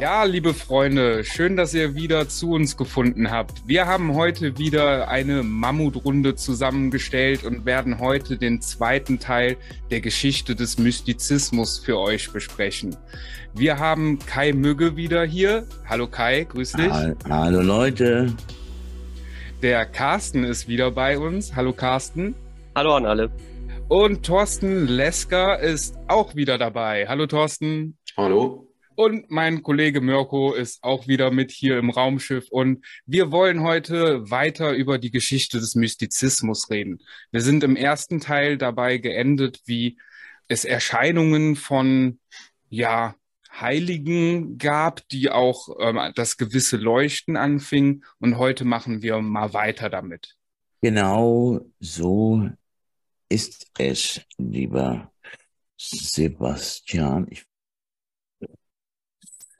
Ja, liebe Freunde, schön, dass ihr wieder zu uns gefunden habt. Wir haben heute wieder eine Mammutrunde zusammengestellt und werden heute den zweiten Teil der Geschichte des Mystizismus für euch besprechen. Wir haben Kai Mügge wieder hier. Hallo Kai, grüß dich. Hallo Leute. Der Carsten ist wieder bei uns. Hallo Carsten. Hallo an alle. Und Thorsten Lesker ist auch wieder dabei. Hallo Thorsten. Hallo. Und mein Kollege Mirko ist auch wieder mit hier im Raumschiff. Und wir wollen heute weiter über die Geschichte des Mystizismus reden. Wir sind im ersten Teil dabei geendet, wie es Erscheinungen von, ja, Heiligen gab, die auch ähm, das gewisse Leuchten anfing. Und heute machen wir mal weiter damit. Genau so ist es, lieber Sebastian. Ich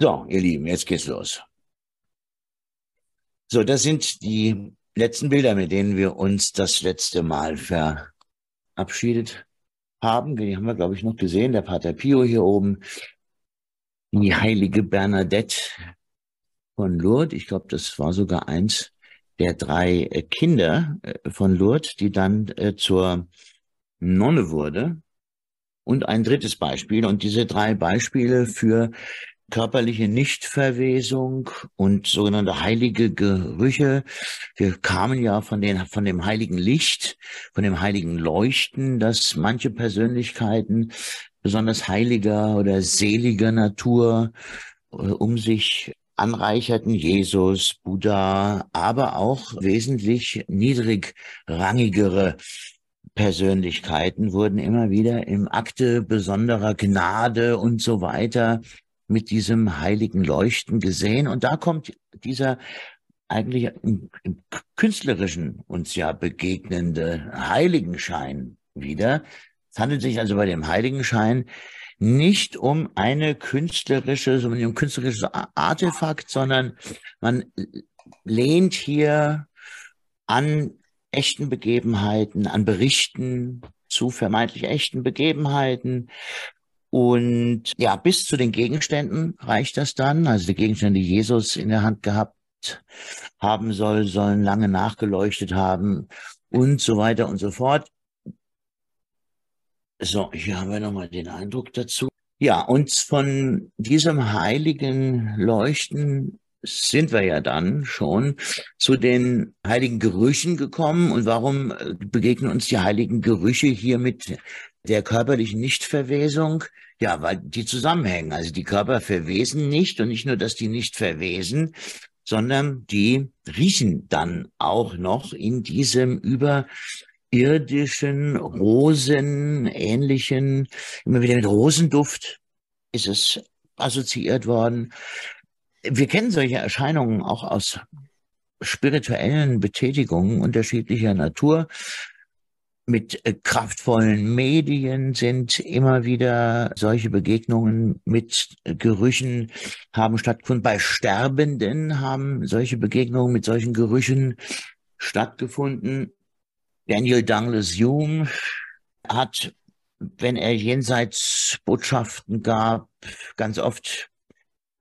so, ihr Lieben, jetzt geht's los. So, das sind die letzten Bilder, mit denen wir uns das letzte Mal verabschiedet haben. Die haben wir, glaube ich, noch gesehen. Der Pater Pio hier oben. Die heilige Bernadette von Lourdes. Ich glaube, das war sogar eins der drei äh, Kinder äh, von Lourdes, die dann äh, zur Nonne wurde. Und ein drittes Beispiel. Und diese drei Beispiele für körperliche Nichtverwesung und sogenannte heilige Gerüche. Wir kamen ja von, den, von dem heiligen Licht, von dem heiligen Leuchten, dass manche Persönlichkeiten besonders heiliger oder seliger Natur äh, um sich anreicherten, Jesus, Buddha, aber auch wesentlich niedrigrangigere Persönlichkeiten wurden immer wieder im Akte besonderer Gnade und so weiter mit diesem heiligen Leuchten gesehen. Und da kommt dieser eigentlich im, im künstlerischen uns ja begegnende Heiligenschein wieder. Es handelt sich also bei dem Heiligenschein nicht um eine künstlerische, um ein künstlerisches Artefakt, sondern man lehnt hier an echten Begebenheiten, an Berichten zu vermeintlich echten Begebenheiten und ja, bis zu den Gegenständen reicht das dann. Also die Gegenstände, die Jesus in der Hand gehabt haben soll, sollen lange nachgeleuchtet haben und so weiter und so fort. So, hier haben wir nochmal den Eindruck dazu. Ja, und von diesem heiligen Leuchten sind wir ja dann schon zu den heiligen Gerüchen gekommen. Und warum begegnen uns die heiligen Gerüche hier mit der körperlichen Nichtverwesung? Ja, weil die zusammenhängen. Also die Körper verwesen nicht und nicht nur, dass die nicht verwesen, sondern die riechen dann auch noch in diesem überirdischen, rosenähnlichen, immer wieder mit Rosenduft ist es assoziiert worden. Wir kennen solche Erscheinungen auch aus spirituellen Betätigungen unterschiedlicher Natur. Mit äh, kraftvollen Medien sind immer wieder solche Begegnungen mit Gerüchen haben stattgefunden. Bei Sterbenden haben solche Begegnungen mit solchen Gerüchen stattgefunden. Daniel Douglas Hume hat, wenn er jenseits Botschaften gab, ganz oft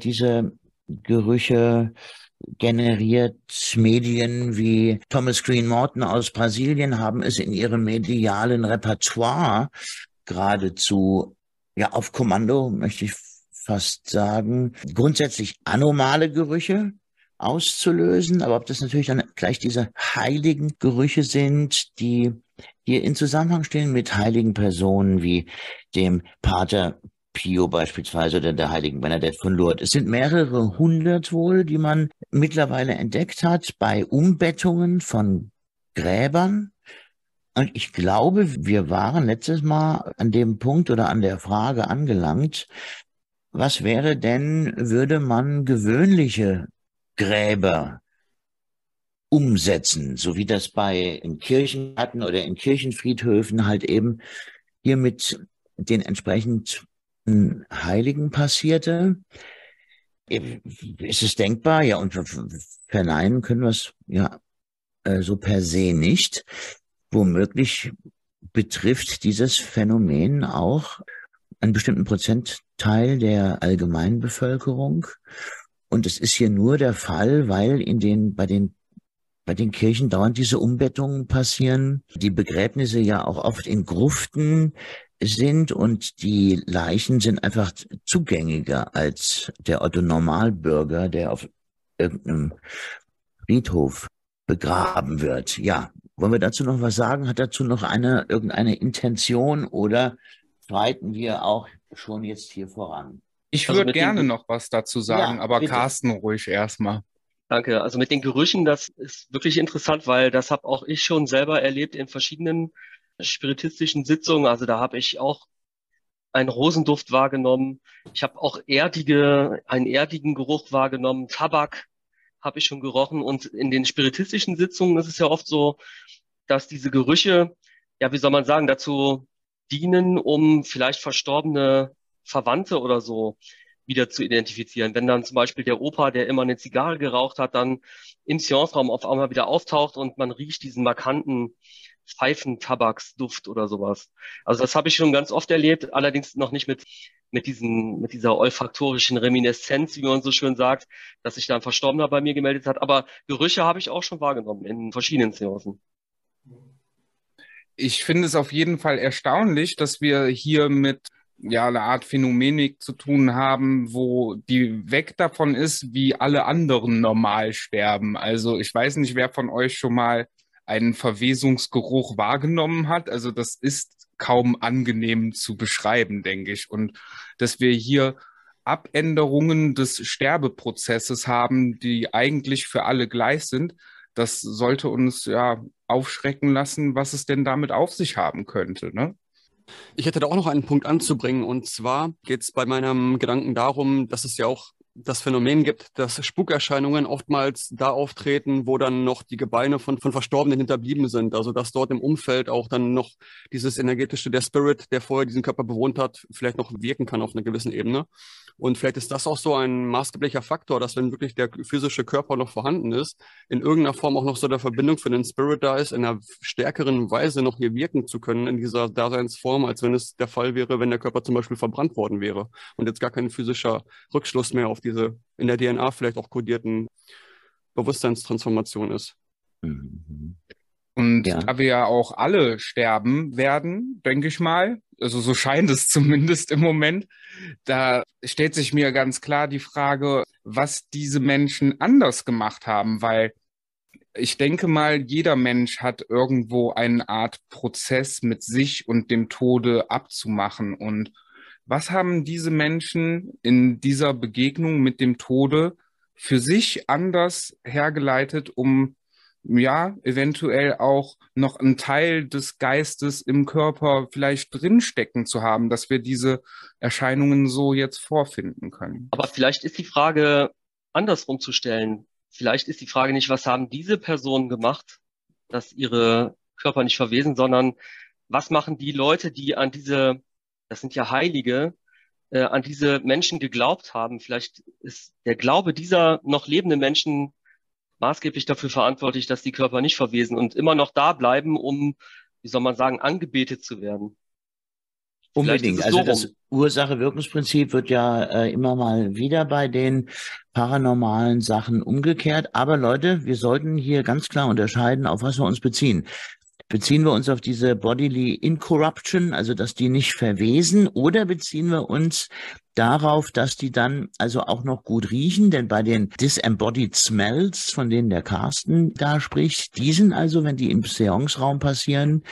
diese Gerüche generiert. Medien wie Thomas Green Morton aus Brasilien haben es in ihrem medialen Repertoire geradezu ja auf Kommando, möchte ich fast sagen, grundsätzlich anomale Gerüche auszulösen, aber ob das natürlich dann gleich diese heiligen Gerüche sind, die hier in Zusammenhang stehen mit heiligen Personen wie dem Pater Pio beispielsweise oder der heiligen Bernadette von Lourdes. Es sind mehrere hundert wohl, die man mittlerweile entdeckt hat bei Umbettungen von Gräbern. Und ich glaube, wir waren letztes Mal an dem Punkt oder an der Frage angelangt, was wäre denn, würde man gewöhnliche Gräber umsetzen, so wie das bei in Kirchen oder in Kirchenfriedhöfen halt eben hier mit den entsprechend Heiligen passierte. Ist es denkbar? Ja, und verneinen können wir es ja äh, so per se nicht. Womöglich betrifft dieses Phänomen auch einen bestimmten Prozentteil der Allgemeinbevölkerung. Und es ist hier nur der Fall, weil in den, bei den bei den Kirchen dauernd diese Umbettungen passieren, die Begräbnisse ja auch oft in Gruften sind und die Leichen sind einfach zugänglicher als der Otto Normalbürger, der auf irgendeinem Friedhof begraben wird. Ja, wollen wir dazu noch was sagen? Hat dazu noch eine irgendeine Intention oder schreiten wir auch schon jetzt hier voran? Ich also würde gerne noch was dazu sagen, ja, aber bitte. Carsten ruhig erstmal. Danke. Also mit den Gerüchen, das ist wirklich interessant, weil das habe auch ich schon selber erlebt in verschiedenen spiritistischen Sitzungen. Also da habe ich auch einen Rosenduft wahrgenommen. Ich habe auch erdige, einen erdigen Geruch wahrgenommen. Tabak habe ich schon gerochen. Und in den spiritistischen Sitzungen ist es ja oft so, dass diese Gerüche, ja, wie soll man sagen, dazu dienen, um vielleicht verstorbene Verwandte oder so wieder zu identifizieren. Wenn dann zum Beispiel der Opa, der immer eine Zigarre geraucht hat, dann im Seanceraum auf einmal wieder auftaucht und man riecht diesen markanten Pfeifentabaksduft oder sowas. Also das habe ich schon ganz oft erlebt, allerdings noch nicht mit mit diesen mit dieser olfaktorischen Reminiszenz, wie man so schön sagt, dass sich da ein Verstorbener bei mir gemeldet hat. Aber Gerüche habe ich auch schon wahrgenommen in verschiedenen Seancen. Ich finde es auf jeden Fall erstaunlich, dass wir hier mit ja eine Art Phänomenik zu tun haben, wo die weg davon ist, wie alle anderen normal sterben. Also ich weiß nicht, wer von euch schon mal einen Verwesungsgeruch wahrgenommen hat. Also das ist kaum angenehm zu beschreiben, denke ich. Und dass wir hier Abänderungen des Sterbeprozesses haben, die eigentlich für alle gleich sind, das sollte uns ja aufschrecken lassen, was es denn damit auf sich haben könnte. Ne? Ich hätte da auch noch einen Punkt anzubringen. Und zwar geht es bei meinem Gedanken darum, dass es ja auch das Phänomen gibt, dass Spukerscheinungen oftmals da auftreten, wo dann noch die Gebeine von, von Verstorbenen hinterblieben sind. Also dass dort im Umfeld auch dann noch dieses energetische, der Spirit, der vorher diesen Körper bewohnt hat, vielleicht noch wirken kann auf einer gewissen Ebene. Und vielleicht ist das auch so ein maßgeblicher Faktor, dass wenn wirklich der physische Körper noch vorhanden ist, in irgendeiner Form auch noch so der Verbindung für den Spirit da ist, in einer stärkeren Weise noch hier wirken zu können in dieser Daseinsform, als wenn es der Fall wäre, wenn der Körper zum Beispiel verbrannt worden wäre und jetzt gar kein physischer Rückschluss mehr auf diese in der DNA vielleicht auch kodierten Bewusstseinstransformation ist. Mhm. Und ja. da wir ja auch alle sterben werden, denke ich mal, also so scheint es zumindest im Moment, da stellt sich mir ganz klar die Frage, was diese Menschen anders gemacht haben, weil ich denke mal, jeder Mensch hat irgendwo eine Art Prozess mit sich und dem Tode abzumachen. Und was haben diese Menschen in dieser Begegnung mit dem Tode für sich anders hergeleitet, um ja, eventuell auch noch einen Teil des Geistes im Körper vielleicht drinstecken zu haben, dass wir diese Erscheinungen so jetzt vorfinden können. Aber vielleicht ist die Frage andersrum zu stellen. Vielleicht ist die Frage nicht, was haben diese Personen gemacht, dass ihre Körper nicht verwesen, sondern was machen die Leute, die an diese, das sind ja Heilige, äh, an diese Menschen geglaubt haben. Vielleicht ist der Glaube dieser noch lebenden Menschen maßgeblich dafür verantwortlich, dass die Körper nicht verwesen und immer noch da bleiben, um, wie soll man sagen, angebetet zu werden. Unbedingt. Also das Ursache-Wirkungsprinzip wird ja äh, immer mal wieder bei den paranormalen Sachen umgekehrt. Aber Leute, wir sollten hier ganz klar unterscheiden, auf was wir uns beziehen. Beziehen wir uns auf diese Bodily Incorruption, also dass die nicht verwesen, oder beziehen wir uns darauf, dass die dann also auch noch gut riechen? Denn bei den Disembodied Smells, von denen der Carsten da spricht, die sind also, wenn die im Seance-Raum passieren,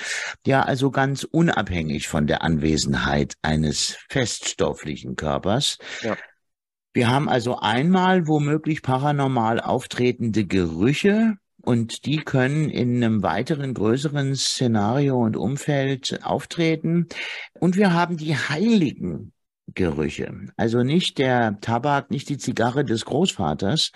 ja also ganz unabhängig von der Anwesenheit eines feststofflichen Körpers. Ja. Wir haben also einmal womöglich paranormal auftretende Gerüche, und die können in einem weiteren, größeren Szenario und Umfeld auftreten. Und wir haben die heiligen Gerüche. Also nicht der Tabak, nicht die Zigarre des Großvaters,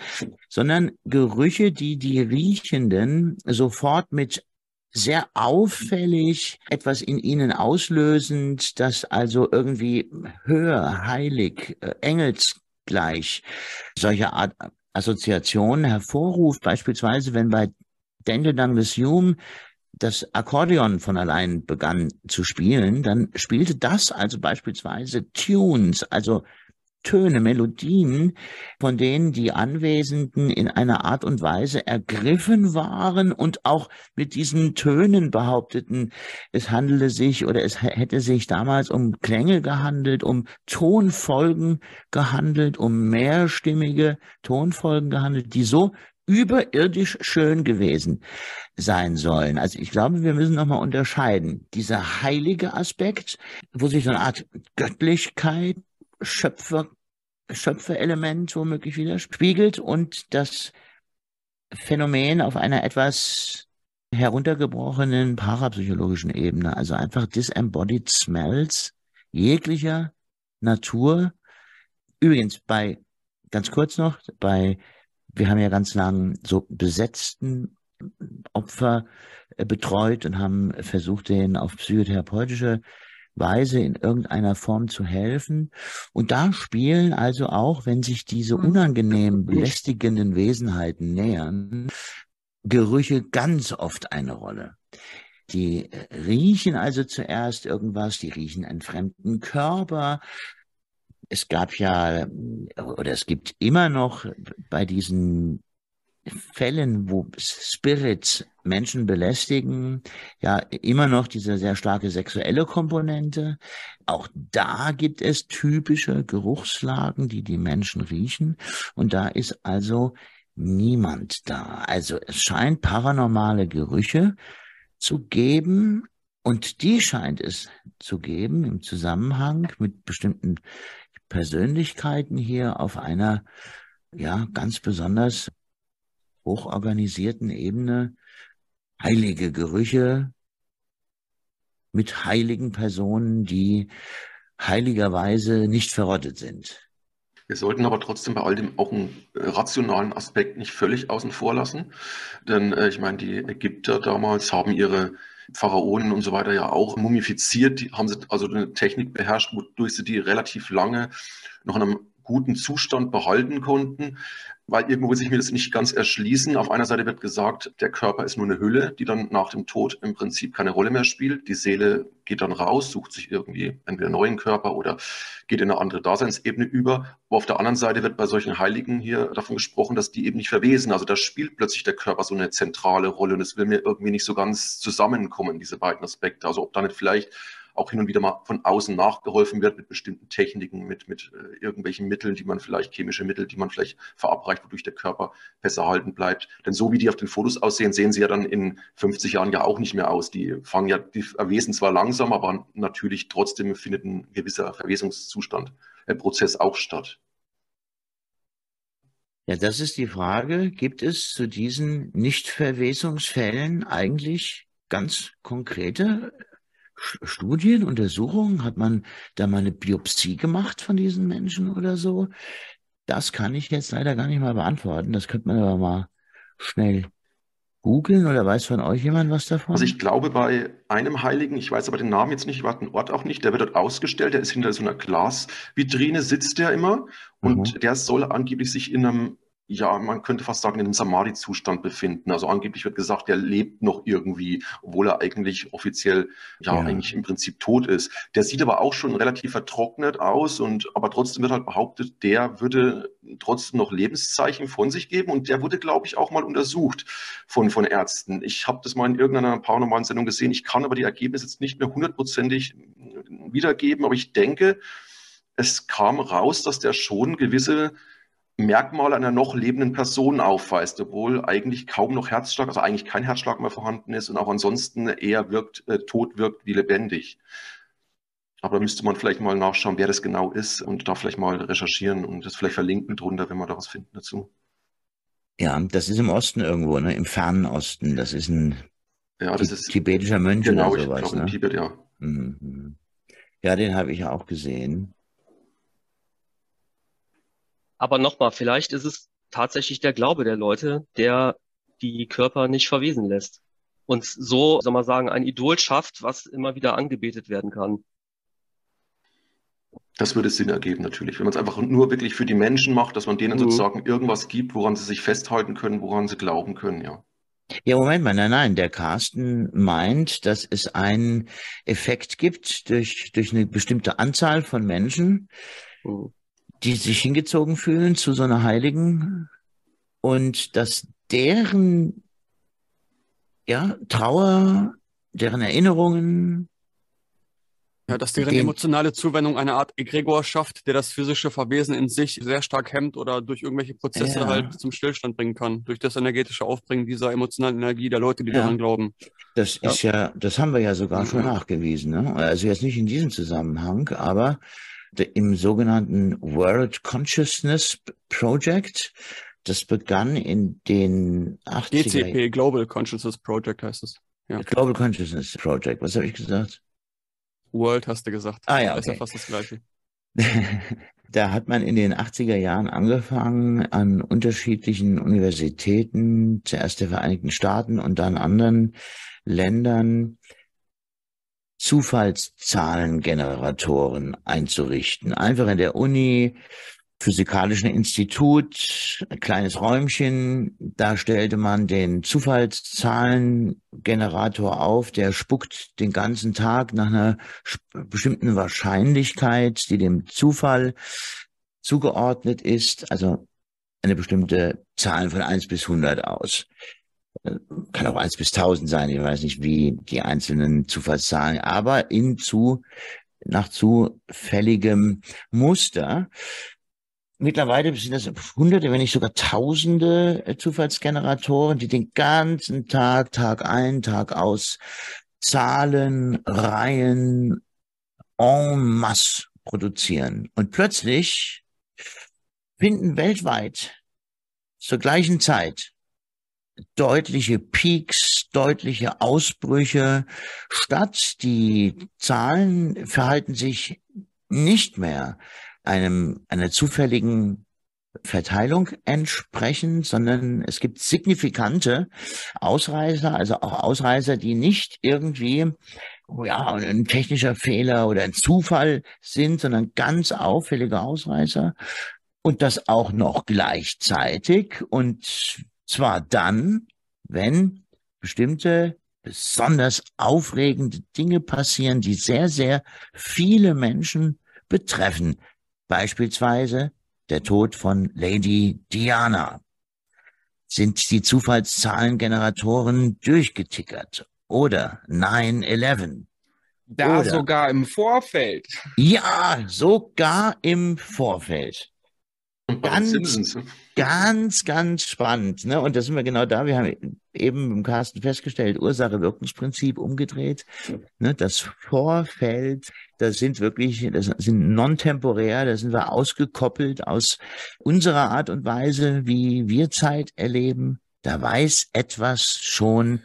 sondern Gerüche, die die Riechenden sofort mit sehr auffällig etwas in ihnen auslösend, das also irgendwie höher, heilig, äh, engelsgleich solche Art Assoziationen hervorruft, beispielsweise wenn bei Daniel Douglas Hume das Akkordeon von allein begann zu spielen, dann spielte das also beispielsweise Tunes, also Töne, Melodien, von denen die Anwesenden in einer Art und Weise ergriffen waren und auch mit diesen Tönen behaupteten, es handele sich oder es hätte sich damals um Klänge gehandelt, um Tonfolgen gehandelt, um mehrstimmige Tonfolgen gehandelt, die so überirdisch schön gewesen sein sollen. Also ich glaube, wir müssen nochmal unterscheiden. Dieser heilige Aspekt, wo sich so eine Art Göttlichkeit Schöpfer, Schöpferelement womöglich widerspiegelt und das Phänomen auf einer etwas heruntergebrochenen parapsychologischen Ebene, also einfach disembodied smells jeglicher Natur. Übrigens bei, ganz kurz noch, bei, wir haben ja ganz lang so besetzten Opfer äh, betreut und haben versucht, denen auf psychotherapeutische Weise in irgendeiner Form zu helfen. Und da spielen also auch, wenn sich diese mhm. unangenehm belästigenden Wesenheiten nähern, Gerüche ganz oft eine Rolle. Die äh, riechen also zuerst irgendwas, die riechen einen fremden Körper. Es gab ja, oder es gibt immer noch bei diesen Fällen, wo Spirits Menschen belästigen, ja immer noch diese sehr starke sexuelle Komponente. Auch da gibt es typische Geruchslagen, die die Menschen riechen. Und da ist also niemand da. Also es scheint paranormale Gerüche zu geben. Und die scheint es zu geben im Zusammenhang mit bestimmten Persönlichkeiten hier auf einer ja ganz besonders hochorganisierten Ebene heilige Gerüche mit heiligen Personen, die heiligerweise nicht verrottet sind. Wir sollten aber trotzdem bei all dem auch einen rationalen Aspekt nicht völlig außen vor lassen. Denn äh, ich meine, die Ägypter damals haben ihre Pharaonen und so weiter ja auch mumifiziert. Die haben sie also eine Technik beherrscht, wodurch sie die relativ lange noch in einem guten Zustand behalten konnten weil irgendwo will ich mir das nicht ganz erschließen. Auf einer Seite wird gesagt, der Körper ist nur eine Hülle, die dann nach dem Tod im Prinzip keine Rolle mehr spielt. Die Seele geht dann raus, sucht sich irgendwie entweder einen neuen Körper oder geht in eine andere Daseinsebene über. Aber auf der anderen Seite wird bei solchen Heiligen hier davon gesprochen, dass die eben nicht verwesen. Also da spielt plötzlich der Körper so eine zentrale Rolle und es will mir irgendwie nicht so ganz zusammenkommen, diese beiden Aspekte. Also ob da nicht vielleicht auch hin und wieder mal von außen nachgeholfen wird mit bestimmten Techniken, mit, mit äh, irgendwelchen Mitteln, die man vielleicht, chemische Mittel, die man vielleicht verabreicht, wodurch der Körper besser halten bleibt. Denn so wie die auf den Fotos aussehen, sehen sie ja dann in 50 Jahren ja auch nicht mehr aus. Die fangen ja, die erwesen zwar langsam, aber natürlich trotzdem findet ein gewisser Verwesungszustand, äh, Prozess auch statt. Ja, das ist die Frage. Gibt es zu diesen Nichtverwesungsfällen eigentlich ganz konkrete Studien, Untersuchungen? Hat man da mal eine Biopsie gemacht von diesen Menschen oder so? Das kann ich jetzt leider gar nicht mal beantworten. Das könnte man aber mal schnell googeln oder weiß von euch jemand was davon? Also ich glaube bei einem Heiligen, ich weiß aber den Namen jetzt nicht, ich weiß den Ort auch nicht, der wird dort ausgestellt, der ist hinter so einer Glasvitrine, sitzt der immer und mhm. der soll angeblich sich in einem ja, man könnte fast sagen, in einem Samadhi-Zustand befinden. Also angeblich wird gesagt, er lebt noch irgendwie, obwohl er eigentlich offiziell ja, ja, eigentlich im Prinzip tot ist. Der sieht aber auch schon relativ vertrocknet aus und aber trotzdem wird halt behauptet, der würde trotzdem noch Lebenszeichen von sich geben und der wurde, glaube ich, auch mal untersucht von, von Ärzten. Ich habe das mal in irgendeiner paranormalen Sendung gesehen. Ich kann aber die Ergebnisse jetzt nicht mehr hundertprozentig wiedergeben, aber ich denke, es kam raus, dass der schon gewisse Merkmale einer noch lebenden Person aufweist, obwohl eigentlich kaum noch Herzschlag, also eigentlich kein Herzschlag mehr vorhanden ist und auch ansonsten eher wirkt, äh, tot wirkt wie lebendig. Aber da müsste man vielleicht mal nachschauen, wer das genau ist und da vielleicht mal recherchieren und das vielleicht verlinken drunter, wenn wir da was finden dazu. Ja, das ist im Osten irgendwo, ne? im fernen Osten. Das ist ein ja, das ist, tibetischer Mönch genau, oder sowas. Glaube, ne? Tibet, ja. Mhm. Ja, den habe ich auch gesehen. Aber nochmal, vielleicht ist es tatsächlich der Glaube der Leute, der die Körper nicht verwesen lässt. Und so, soll man sagen, ein Idol schafft, was immer wieder angebetet werden kann. Das würde Sinn ergeben, natürlich. Wenn man es einfach nur wirklich für die Menschen macht, dass man denen mhm. sozusagen irgendwas gibt, woran sie sich festhalten können, woran sie glauben können, ja. Ja, Moment mal, nein, nein, der Carsten meint, dass es einen Effekt gibt durch, durch eine bestimmte Anzahl von Menschen, Mhm. Die sich hingezogen fühlen zu so einer Heiligen und dass deren ja, Trauer, deren Erinnerungen, Ja, dass deren Den- emotionale Zuwendung eine Art Egregor schafft, der das physische Verwesen in sich sehr stark hemmt oder durch irgendwelche Prozesse Ja. halt zum Stillstand bringen kann. Durch das energetische Aufbringen dieser emotionalen Energie der Leute, die Ja. daran glauben. das Ja. ist ja, das haben wir ja sogar schon nachgewiesen. Ne? Also jetzt nicht in diesem Zusammenhang, aber im sogenannten World Consciousness Project, das begann in den 80er GCP, Global Consciousness Project heißt es. Global Consciousness Project, was habe ich gesagt? World hast du gesagt. Ah ja, Ist ja okay. fast das Gleiche. Da hat man in den 80er Jahren angefangen, an unterschiedlichen Universitäten, zuerst der Vereinigten Staaten und dann anderen Ländern, Zufallszahlengeneratoren einzurichten. Einfach in der Uni, physikalischen Institut, ein kleines Räumchen, da stellte man den Zufallszahlengenerator auf, der spuckt den ganzen Tag nach einer bestimmten Wahrscheinlichkeit, die dem Zufall zugeordnet ist, also eine bestimmte Zahl von 1 bis 100 aus. Kann auch 1 bis 1000 sein, ich weiß nicht, wie die einzelnen Zufallszahlen, aber in zu, nach zufälligem Muster. Mittlerweile sind das hunderte, wenn nicht sogar tausende äh, Zufallsgeneratoren, die den ganzen Tag, Tag ein, Tag aus Zahlen, Reihen en masse produzieren. Und plötzlich finden weltweit zur gleichen Zeit deutliche Peaks, deutliche Ausbrüche statt. Die Zahlen verhalten sich nicht mehr einem, einer zufälligen Verteilung entsprechend, sondern es gibt signifikante Ausreißer, also auch Ausreißer, die nicht irgendwie ja, ein technischer Fehler oder ein Zufall sind, sondern ganz auffällige Ausreißer. Und das auch noch gleichzeitig. Und zwar dann, wenn bestimmte besonders aufregende Dinge passieren, die sehr, sehr viele Menschen betreffen. Beispielsweise der Tod von Lady Diana. Sind die Zufallszahlengeneratoren durchgetickert? Oder 9-11? Da Oder- sogar im Vorfeld. Ja, sogar im Vorfeld. Ganz- Simpsons. Ganz, ganz spannend. Ne? Und da sind wir genau da. Wir haben eben im Carsten festgestellt, Ursache-Wirkungsprinzip umgedreht. Ne? Das Vorfeld, das sind wirklich, das sind non-temporär, da sind wir ausgekoppelt aus unserer Art und Weise, wie wir Zeit erleben. Da weiß etwas schon,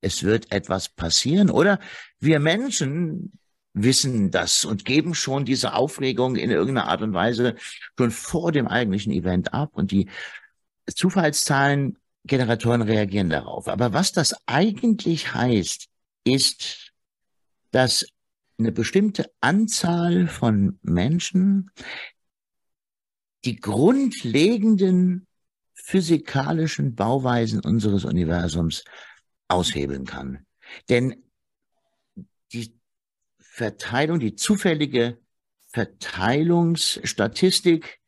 es wird etwas passieren. Oder wir Menschen wissen das und geben schon diese Aufregung in irgendeiner Art und Weise schon vor dem eigentlichen Event ab und die Zufallszahlengeneratoren reagieren darauf. Aber was das eigentlich heißt, ist, dass eine bestimmte Anzahl von Menschen die grundlegenden physikalischen Bauweisen unseres Universums aushebeln kann. Denn Verteilung, die zufällige Verteilungsstatistik,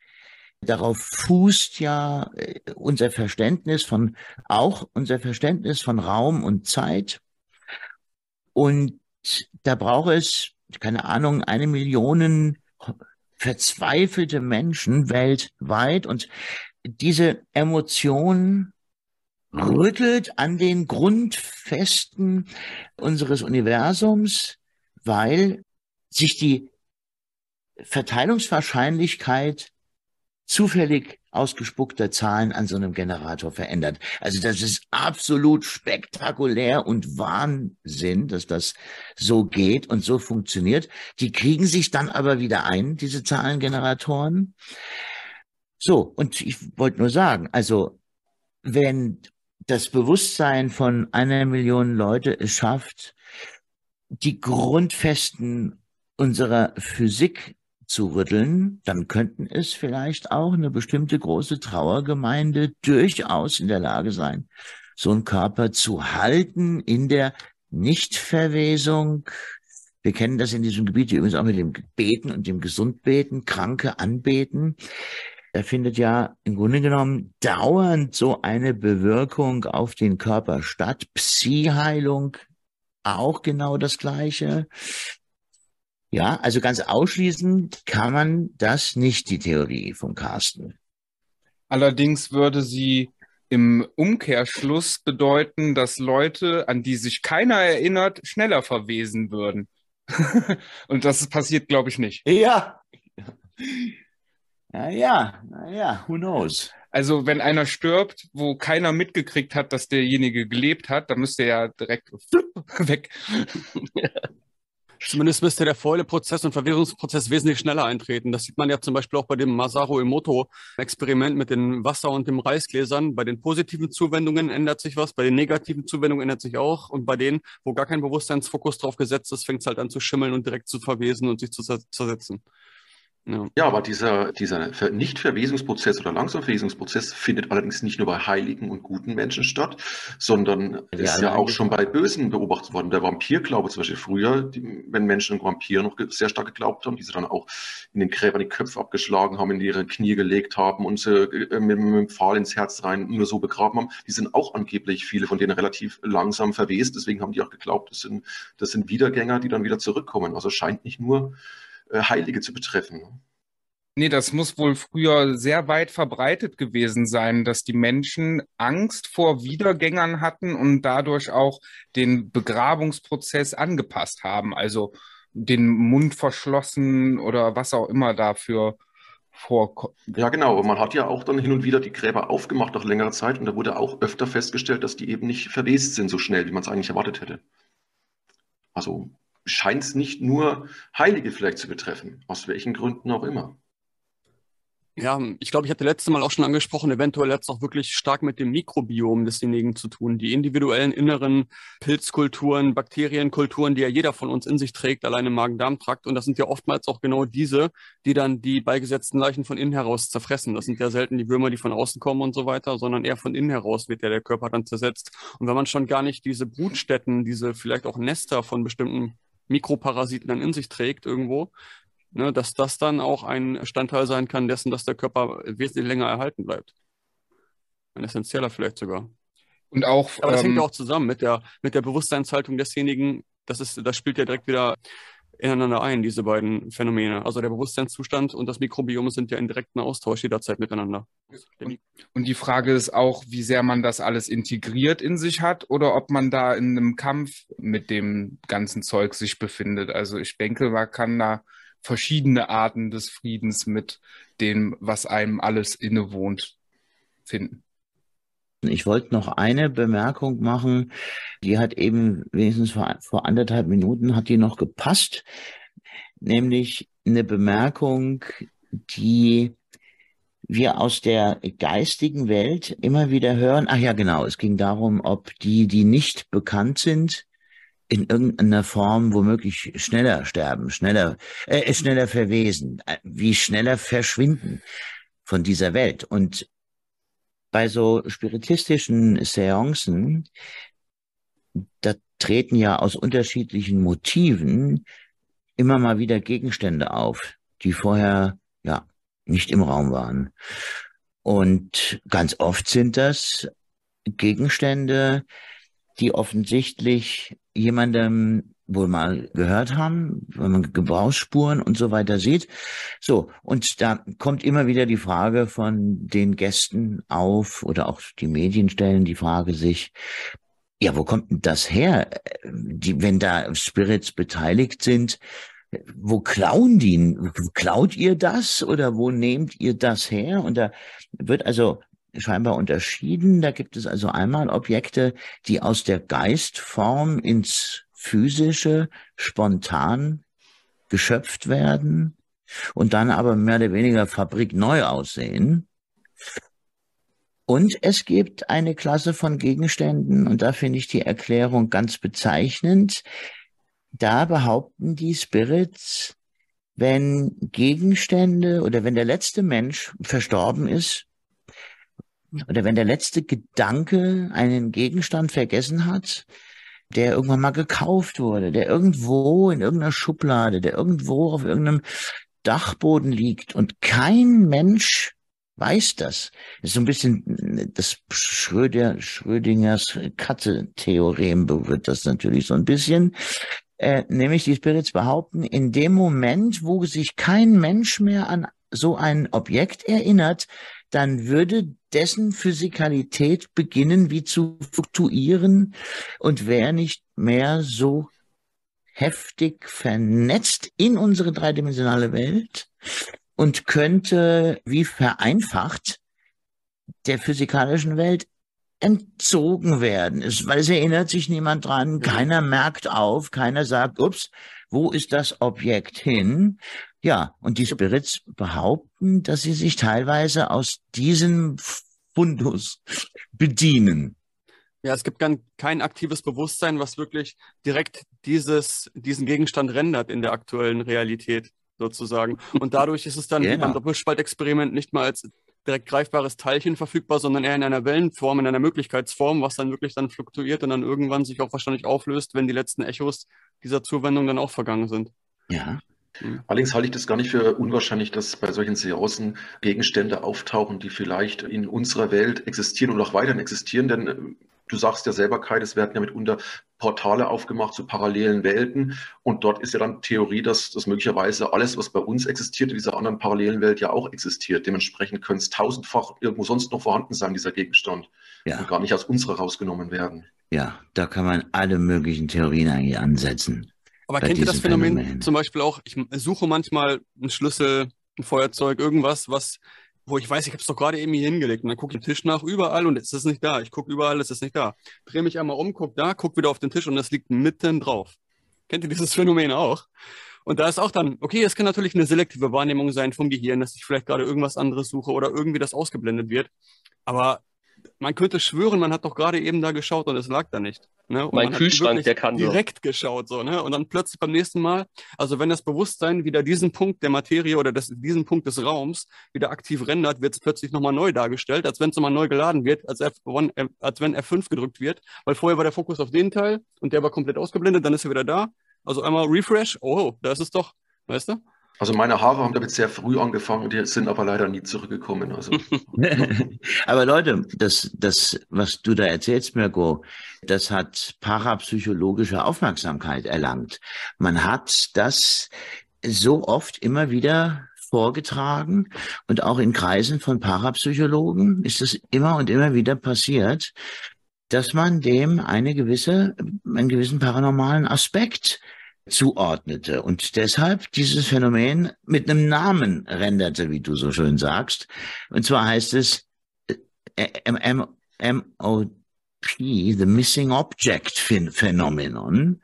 darauf fußt ja äh, unser Verständnis von, auch unser Verständnis von Raum und Zeit. Und da braucht es, keine Ahnung, eine Million verzweifelte Menschen weltweit. Und diese Emotion rüttelt an den Grundfesten unseres Universums, weil sich die Verteilungswahrscheinlichkeit zufällig ausgespuckter Zahlen an so einem Generator verändert. Also das ist absolut spektakulär und Wahnsinn, dass das so geht und so funktioniert. Die kriegen sich dann aber wieder ein, diese Zahlengeneratoren. So, und ich wollte nur sagen, also wenn das Bewusstsein von einer Million Leute es schafft, die Grundfesten unserer Physik zu rütteln, dann könnten es vielleicht auch eine bestimmte große Trauergemeinde durchaus in der Lage sein, so einen Körper zu halten in der Nichtverwesung. Wir kennen das in diesem Gebiet übrigens auch mit dem Beten und dem Gesundbeten, Kranke anbeten. Da findet ja im Grunde genommen dauernd so eine Bewirkung auf den Körper statt. Psi-Heilung auch genau das Gleiche. Ja, also ganz ausschließend kann man das nicht, die Theorie von Carsten. Allerdings würde sie im Umkehrschluss bedeuten, dass Leute, an die sich keiner erinnert, schneller verwesen würden. Und das passiert, glaube ich, nicht. Ja. Naja, naja, who knows? Also, wenn einer stirbt, wo keiner mitgekriegt hat, dass derjenige gelebt hat, dann müsste er ja direkt weg. Zumindest müsste der Fäule-Prozess und Verwirrungsprozess wesentlich schneller eintreten. Das sieht man ja zum Beispiel auch bei dem Masaru Emoto-Experiment mit den Wasser- und dem Reisgläsern. Bei den positiven Zuwendungen ändert sich was, bei den negativen Zuwendungen ändert sich auch. Und bei denen, wo gar kein Bewusstseinsfokus drauf gesetzt ist, fängt es halt an zu schimmeln und direkt zu verwesen und sich zu zersetzen. Ja. ja, aber dieser, dieser Nicht-Verwesungsprozess oder Langsamverwesungsprozess findet allerdings nicht nur bei heiligen und guten Menschen statt, sondern ja, ist ja auch schon bei Bösen beobachtet worden. Der Vampirglaube zum Beispiel früher, die, wenn Menschen an Vampire noch sehr stark geglaubt haben, die sie dann auch in den Gräbern die Köpfe abgeschlagen haben, in ihre Knie gelegt haben und sie äh, mit, mit dem Pfahl ins Herz rein nur so begraben haben, die sind auch angeblich viele von denen relativ langsam verwest. Deswegen haben die auch geglaubt, das sind, das sind Wiedergänger, die dann wieder zurückkommen. Also scheint nicht nur äh, Heilige zu betreffen. Nee, das muss wohl früher sehr weit verbreitet gewesen sein, dass die Menschen Angst vor Wiedergängern hatten und dadurch auch den Begrabungsprozess angepasst haben. Also den Mund verschlossen oder was auch immer dafür vorkommt. Ja, genau. Man hat ja auch dann hin und wieder die Gräber aufgemacht nach längerer Zeit und da wurde auch öfter festgestellt, dass die eben nicht verwest sind so schnell, wie man es eigentlich erwartet hätte. Also scheint es nicht nur Heilige vielleicht zu betreffen, aus welchen Gründen auch immer. Ja, ich glaube, ich hatte letztes Mal auch schon angesprochen, eventuell hat es auch wirklich stark mit dem Mikrobiom desjenigen zu tun. Die individuellen inneren Pilzkulturen, Bakterienkulturen, die ja jeder von uns in sich trägt, allein im Magen-Darm-Trakt. Und das sind ja oftmals auch genau diese, die dann die beigesetzten Leichen von innen heraus zerfressen. Das sind ja selten die Würmer, die von außen kommen und so weiter, sondern eher von innen heraus wird ja der Körper dann zersetzt. Und wenn man schon gar nicht diese Brutstätten, diese vielleicht auch Nester von bestimmten Mikroparasiten dann in sich trägt irgendwo, ne, dass das dann auch ein Bestandteil sein kann dessen, dass der Körper wesentlich länger erhalten bleibt. Ein essentieller vielleicht sogar. Und auch. Aber das ähm, hängt ja auch zusammen mit der, mit der Bewusstseinshaltung desjenigen. Das ist, das spielt ja direkt wieder ineinander ein, diese beiden Phänomene. Also der Bewusstseinszustand und das Mikrobiom sind ja in direkten Austausch jederzeit miteinander. Und, die Frage ist auch, wie sehr man das alles integriert in sich hat oder ob man da in einem Kampf mit dem ganzen Zeug sich befindet. Also ich denke, man kann da verschiedene Arten des Friedens mit dem, was einem alles innewohnt, finden. Ich wollte noch eine Bemerkung machen, die hat eben wenigstens vor, vor anderthalb Minuten hat die noch gepasst, nämlich eine Bemerkung, die wir aus der geistigen Welt immer wieder hören. Ach ja, genau, es ging darum, ob die, die nicht bekannt sind, in irgendeiner Form womöglich schneller sterben, schneller, äh, schneller verwesen, äh, wie schneller verschwinden von dieser Welt. Und bei so spiritistischen Seancen, da treten ja aus unterschiedlichen Motiven immer mal wieder Gegenstände auf, die vorher ja nicht im Raum waren. Und ganz oft sind das Gegenstände, die offensichtlich jemandem wohl mal gehört haben, wenn man Gebrauchsspuren und so weiter sieht. So, und da kommt immer wieder die Frage von den Gästen auf oder auch die Medien stellen die Frage sich, ja, wo kommt denn das her? Die, wenn da Spirits beteiligt sind, wo klauen die? Klaut ihr das oder wo nehmt ihr das her? Und da wird also scheinbar unterschieden. Da gibt es also einmal Objekte, die aus der Geistform ins physische spontan geschöpft werden und dann aber mehr oder weniger fabrikneu aussehen. Und es gibt eine Klasse von Gegenständen, und da finde ich die Erklärung ganz bezeichnend. Da behaupten die Spirits, wenn Gegenstände oder wenn der letzte Mensch verstorben ist, oder wenn der letzte Gedanke einen Gegenstand vergessen hat, der irgendwann mal gekauft wurde, der irgendwo in irgendeiner Schublade, der irgendwo auf irgendeinem Dachboden liegt und kein Mensch weiß das. Das ist so ein bisschen das Schröder, Schrödingers Katze-Theorem berührt das natürlich so ein bisschen. Äh, nämlich die Spirits behaupten, in dem Moment, wo sich kein Mensch mehr an so ein Objekt erinnert, dann würde dessen Physikalität beginnen wie zu fluktuieren und wäre nicht mehr so heftig vernetzt in unsere dreidimensionale Welt und könnte wie vereinfacht der physikalischen Welt entzogen werden. Es, weil es erinnert sich niemand dran, keiner merkt auf, keiner sagt, ups, wo ist das Objekt hin? Ja, und die Spirits behaupten, dass sie sich teilweise aus diesem Fundus bedienen. Ja, es gibt kein, kein aktives Bewusstsein, was wirklich direkt dieses, diesen Gegenstand rendert in der aktuellen Realität sozusagen. Und dadurch ist es dann genau. beim Doppelspaltexperiment nicht mal als direkt greifbares Teilchen verfügbar, sondern eher in einer Wellenform, in einer Möglichkeitsform, was dann wirklich dann fluktuiert und dann irgendwann sich auch wahrscheinlich auflöst, wenn die letzten Echos dieser Zuwendung dann auch vergangen sind. Ja. Mhm. Allerdings halte ich das gar nicht für unwahrscheinlich, dass bei solchen Seancen Gegenstände auftauchen, die vielleicht in unserer Welt existieren und auch weiterhin existieren. Denn äh, du sagst ja selber, Kai, es werden ja mitunter Portale aufgemacht zu parallelen Welten. Und dort ist ja dann Theorie, dass, dass möglicherweise alles, was bei uns existiert, in dieser anderen parallelen Welt ja auch existiert. Dementsprechend könnte es tausendfach irgendwo sonst noch vorhanden sein, dieser Gegenstand. Ja. Und gar nicht aus unserer rausgenommen werden. Ja, da kann man alle möglichen Theorien eigentlich ansetzen. Aber kennt ihr das Phänomen, Phänomen, zum Beispiel auch, ich suche manchmal einen Schlüssel, ein Feuerzeug, irgendwas, was, wo ich weiß, ich habe es doch gerade eben hier hingelegt. Und dann gucke ich den Tisch nach, überall und es ist nicht da. Ich gucke überall, es ist nicht da. Drehe mich einmal um, gucke da, gucke wieder auf den Tisch und es liegt mitten drauf. Kennt ihr dieses Phänomen auch? Und da ist auch dann, okay, es kann natürlich eine selektive Wahrnehmung sein vom Gehirn, dass ich vielleicht gerade irgendwas anderes suche oder irgendwie das ausgeblendet wird. Aber man könnte schwören, man hat doch gerade eben da geschaut und es lag da nicht. Ne? mein Kühlschrank, der kann direkt so. geschaut so, ne? Und dann plötzlich beim nächsten Mal, also wenn das Bewusstsein wieder diesen Punkt der Materie oder das, diesen Punkt des Raums wieder aktiv rendert, wird es plötzlich nochmal neu dargestellt, als wenn es nochmal neu geladen wird, als, F1, äh, als wenn F5 gedrückt wird, weil vorher war der Fokus auf den Teil und der war komplett ausgeblendet, dann ist er wieder da. Also einmal Refresh, oh, da ist es doch, weißt du? Also meine Haare haben damit sehr früh angefangen, die sind aber leider nie zurückgekommen. Also. aber Leute, das, das, was du da erzählst, Mirko, das hat parapsychologische Aufmerksamkeit erlangt. Man hat das so oft immer wieder vorgetragen und auch in Kreisen von Parapsychologen ist es immer und immer wieder passiert, dass man dem eine gewisse, einen gewissen paranormalen Aspekt zuordnete und deshalb dieses Phänomen mit einem Namen renderte, wie du so schön sagst. Und zwar heißt es äh, MOP, The Missing Object Phenomenon.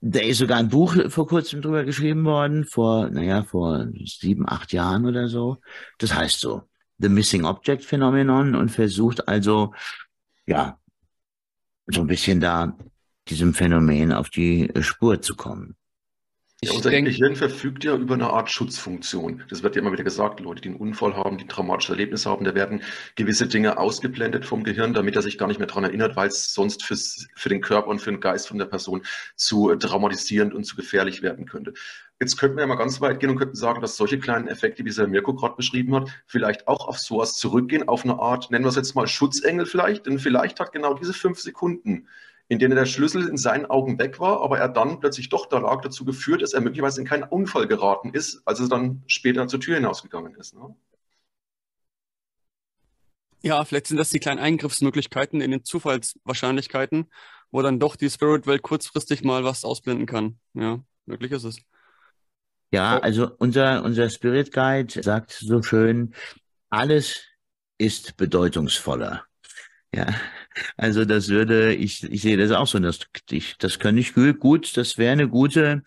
Da ist sogar ein Buch vor kurzem drüber geschrieben worden, vor, naja, vor sieben, acht Jahren oder so. Das heißt so, The Missing Object Phenomenon und versucht also, ja, so ein bisschen da diesem Phänomen auf die äh, Spur zu kommen. Ja, unser denke, Gehirn verfügt ja über eine Art Schutzfunktion. Das wird ja immer wieder gesagt, Leute, die einen Unfall haben, die ein traumatisches Erlebnis haben, da werden gewisse Dinge ausgeblendet vom Gehirn, damit er sich gar nicht mehr daran erinnert, weil es sonst fürs, für den Körper und für den Geist von der Person zu traumatisierend und zu gefährlich werden könnte. Jetzt könnten wir ja mal ganz weit gehen und könnten sagen, dass solche kleinen Effekte, wie es Herr Mirko gerade beschrieben hat, vielleicht auch auf sowas zurückgehen, auf eine Art, nennen wir es jetzt mal Schutzengel vielleicht, denn vielleicht hat genau diese fünf Sekunden in denen der Schlüssel in seinen Augen weg war, aber er dann plötzlich doch da lag, dazu geführt, dass er möglicherweise in keinen Unfall geraten ist, als er dann später zur Tür hinausgegangen ist. Ne? Ja, vielleicht sind das die kleinen Eingriffsmöglichkeiten in den Zufallswahrscheinlichkeiten, wo dann doch die Spirit-Welt kurzfristig mal was ausblenden kann. Ja, möglich ist es. Ja, also unser, unser Spirit Guide sagt so schön, alles ist bedeutungsvoller. Ja, also das würde, ich, ich sehe das auch so, das, ich, das kann ich gut, das wäre eine gute,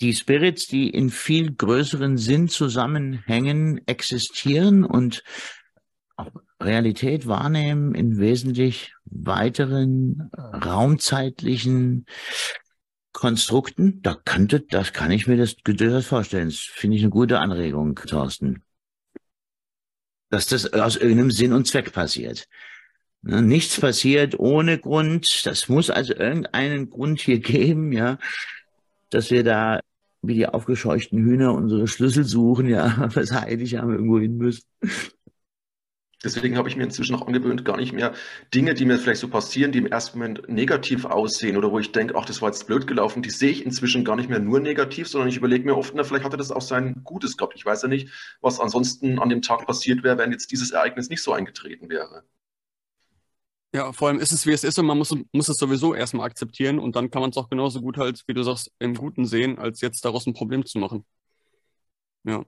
die Spirits, die in viel größeren Sinnzusammenhängen existieren und auch Realität wahrnehmen in wesentlich weiteren raumzeitlichen Konstrukten, da könnte, das kann ich mir das durchaus vorstellen. Das finde ich eine gute Anregung, Thorsten. dass das aus irgendeinem Sinn und Zweck passiert. Ne, nichts passiert ohne Grund. Das muss also irgendeinen Grund hier geben, ja, dass wir da wie die aufgescheuchten Hühner unsere Schlüssel suchen, ja, was heilig haben irgendwo hin müssen. Deswegen habe ich mir inzwischen auch angewöhnt, gar nicht mehr Dinge, die mir vielleicht so passieren, die im ersten Moment negativ aussehen oder wo ich denke, ach, das war jetzt blöd gelaufen, die sehe ich inzwischen gar nicht mehr nur negativ, sondern ich überlege mir oft, na, vielleicht hatte das auch sein Gutes gehabt. Ich weiß ja nicht, was ansonsten an dem Tag passiert wäre, wenn jetzt dieses Ereignis nicht so eingetreten wäre. Ja, vor allem ist es, wie es ist und man muss, muss es sowieso erstmal akzeptieren und dann kann man es auch genauso gut halt, wie du sagst, im Guten sehen, als jetzt daraus ein Problem zu machen. Ja.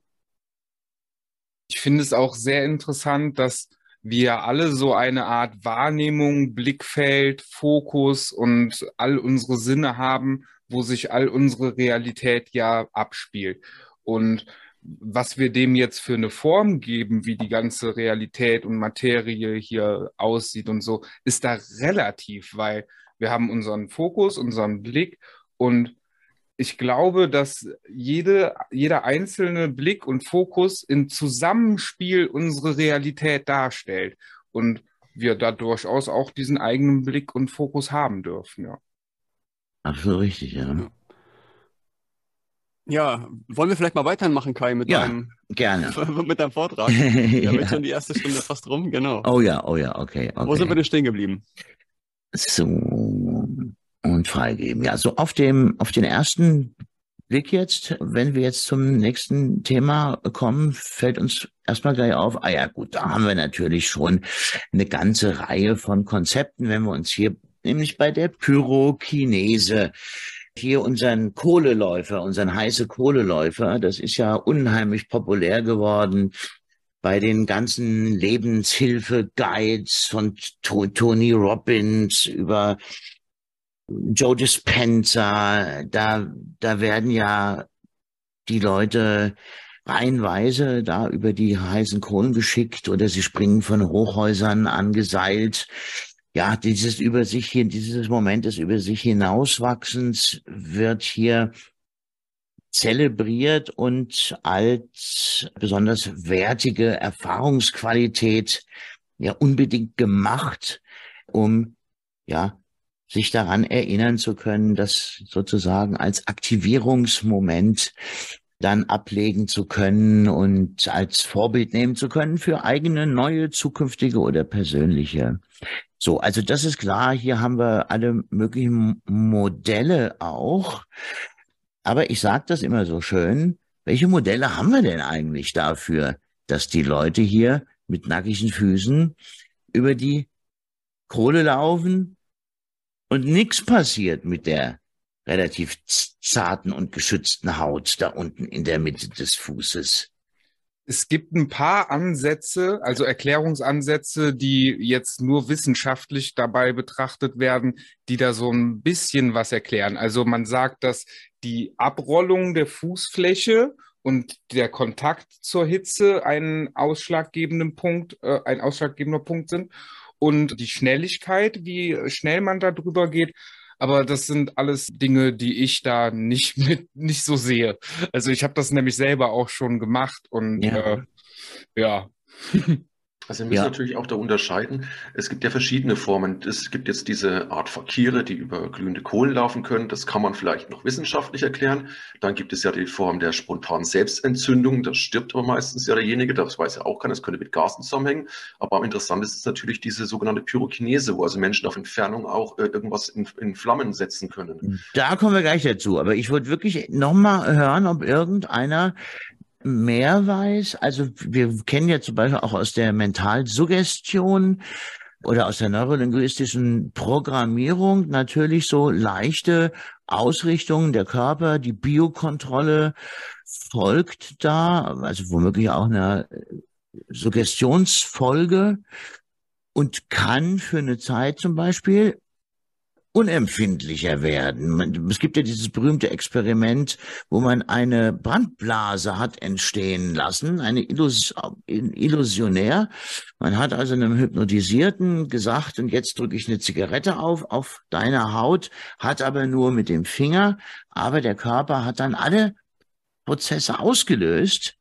Ich finde es auch sehr interessant, dass wir alle so eine Art Wahrnehmung, Blickfeld, Fokus und all unsere Sinne haben, wo sich all unsere Realität ja abspielt. Und was wir dem jetzt für eine Form geben, wie die ganze Realität und Materie hier aussieht und so, ist da relativ, weil wir haben unseren Fokus, unseren Blick und ich glaube, dass jede, jeder einzelne Blick und Fokus im Zusammenspiel unsere Realität darstellt und wir da durchaus auch diesen eigenen Blick und Fokus haben dürfen, ja. Absolut richtig, ja. Ja, wollen wir vielleicht mal weitermachen, Kai, mit Ja, deinem, gerne. mit deinem Vortrag? Ja, wird schon die erste Stunde fast rum, genau. Oh ja, oh ja, okay, okay. Wo sind wir denn stehen geblieben? So, und freigeben. Ja, so auf dem, auf den ersten Blick jetzt, wenn wir jetzt zum nächsten Thema kommen, fällt uns erstmal gleich auf, ah ja, gut, da haben wir natürlich schon eine ganze Reihe von Konzepten, wenn wir uns hier nämlich bei der Pyrokinese hier unseren Kohleläufer, unseren heiße Kohleläufer, das ist ja unheimlich populär geworden bei den ganzen Lebenshilfe-Guides von To- Tony Robbins über Joe Dispenza, da, da werden ja die Leute reihenweise da über die heißen Kohlen geschickt oder sie springen von Hochhäusern angeseilt. Ja, dieses über sich hier, dieses Moment des über sich hinauswachsens wird hier zelebriert und als besonders wertige Erfahrungsqualität ja unbedingt gemacht, um ja sich daran erinnern zu können, das sozusagen als Aktivierungsmoment dann ablegen zu können und als Vorbild nehmen zu können für eigene neue zukünftige oder persönliche. So, also das ist klar, hier haben wir alle möglichen Modelle auch. Aber ich sage das immer so schön, welche Modelle haben wir denn eigentlich dafür, dass die Leute hier mit nackigen Füßen über die Kohle laufen und nichts passiert mit der relativ zarten und geschützten Haut da unten in der Mitte des Fußes. Es gibt ein paar Ansätze, also Erklärungsansätze, die jetzt nur wissenschaftlich dabei betrachtet werden, die da so ein bisschen was erklären. Also man sagt, dass die Abrollung der Fußfläche und der Kontakt zur Hitze einen ausschlaggebenden Punkt, äh, ein ausschlaggebender Punkt sind und die Schnelligkeit, wie schnell man da drüber geht. Aber das sind alles Dinge, die ich da nicht mit, nicht so sehe. Also ich habe das nämlich selber auch schon gemacht und Ja. äh, ja. Also wir müssen Ja. natürlich auch da unterscheiden. Es gibt ja verschiedene Formen. Es gibt jetzt diese Art Fakire, die über glühende Kohlen laufen können. Das kann man vielleicht noch wissenschaftlich erklären. Dann gibt es ja die Form der spontanen Selbstentzündung. Da stirbt aber meistens ja derjenige. Das weiß ja auch keiner. Das könnte mit Gasen zusammenhängen. Aber am interessantesten ist natürlich diese sogenannte Pyrokinese, wo also Menschen auf Entfernung auch äh, irgendwas in, in Flammen setzen können. Da kommen wir gleich dazu. Aber ich wollte wirklich nochmal hören, ob irgendeiner mehr weiß. Also wir kennen ja zum Beispiel auch aus der Mentalsuggestion oder aus der neurolinguistischen Programmierung natürlich so leichte Ausrichtungen der Körper, die Biokontrolle folgt da, also womöglich auch eine Suggestionsfolge und kann für eine Zeit zum Beispiel unempfindlicher werden. Es gibt ja dieses berühmte Experiment, wo man eine Brandblase hat entstehen lassen, eine Illus Illusionär. Man hat also einem Hypnotisierten gesagt, und jetzt drücke ich eine Zigarette auf, auf deine Haut, hat aber nur mit dem Finger, aber der Körper hat dann alle Prozesse ausgelöst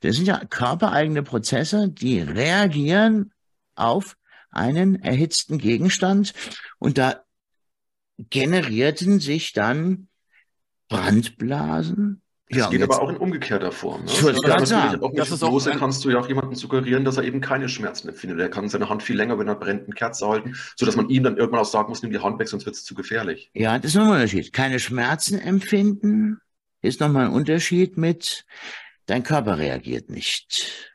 Das sind ja körpereigene Prozesse, die reagieren auf einen erhitzten Gegenstand und da generierten sich dann Brandblasen. Das ja, geht aber auch in umgekehrter Form. Ne? Ich wollte gerade sagen, auch mit das ist ein- kannst du ja auch jemandem suggerieren, dass er eben keine Schmerzen empfindet. Er kann seine Hand viel länger über einer brennenden Kerze halten, sodass man ihm dann irgendwann auch sagen muss, nimm die Hand weg, sonst wird es zu gefährlich. Ja, das ist nochmal ein Unterschied. Keine Schmerzen empfinden ist nochmal ein Unterschied mit dein Körper reagiert nicht.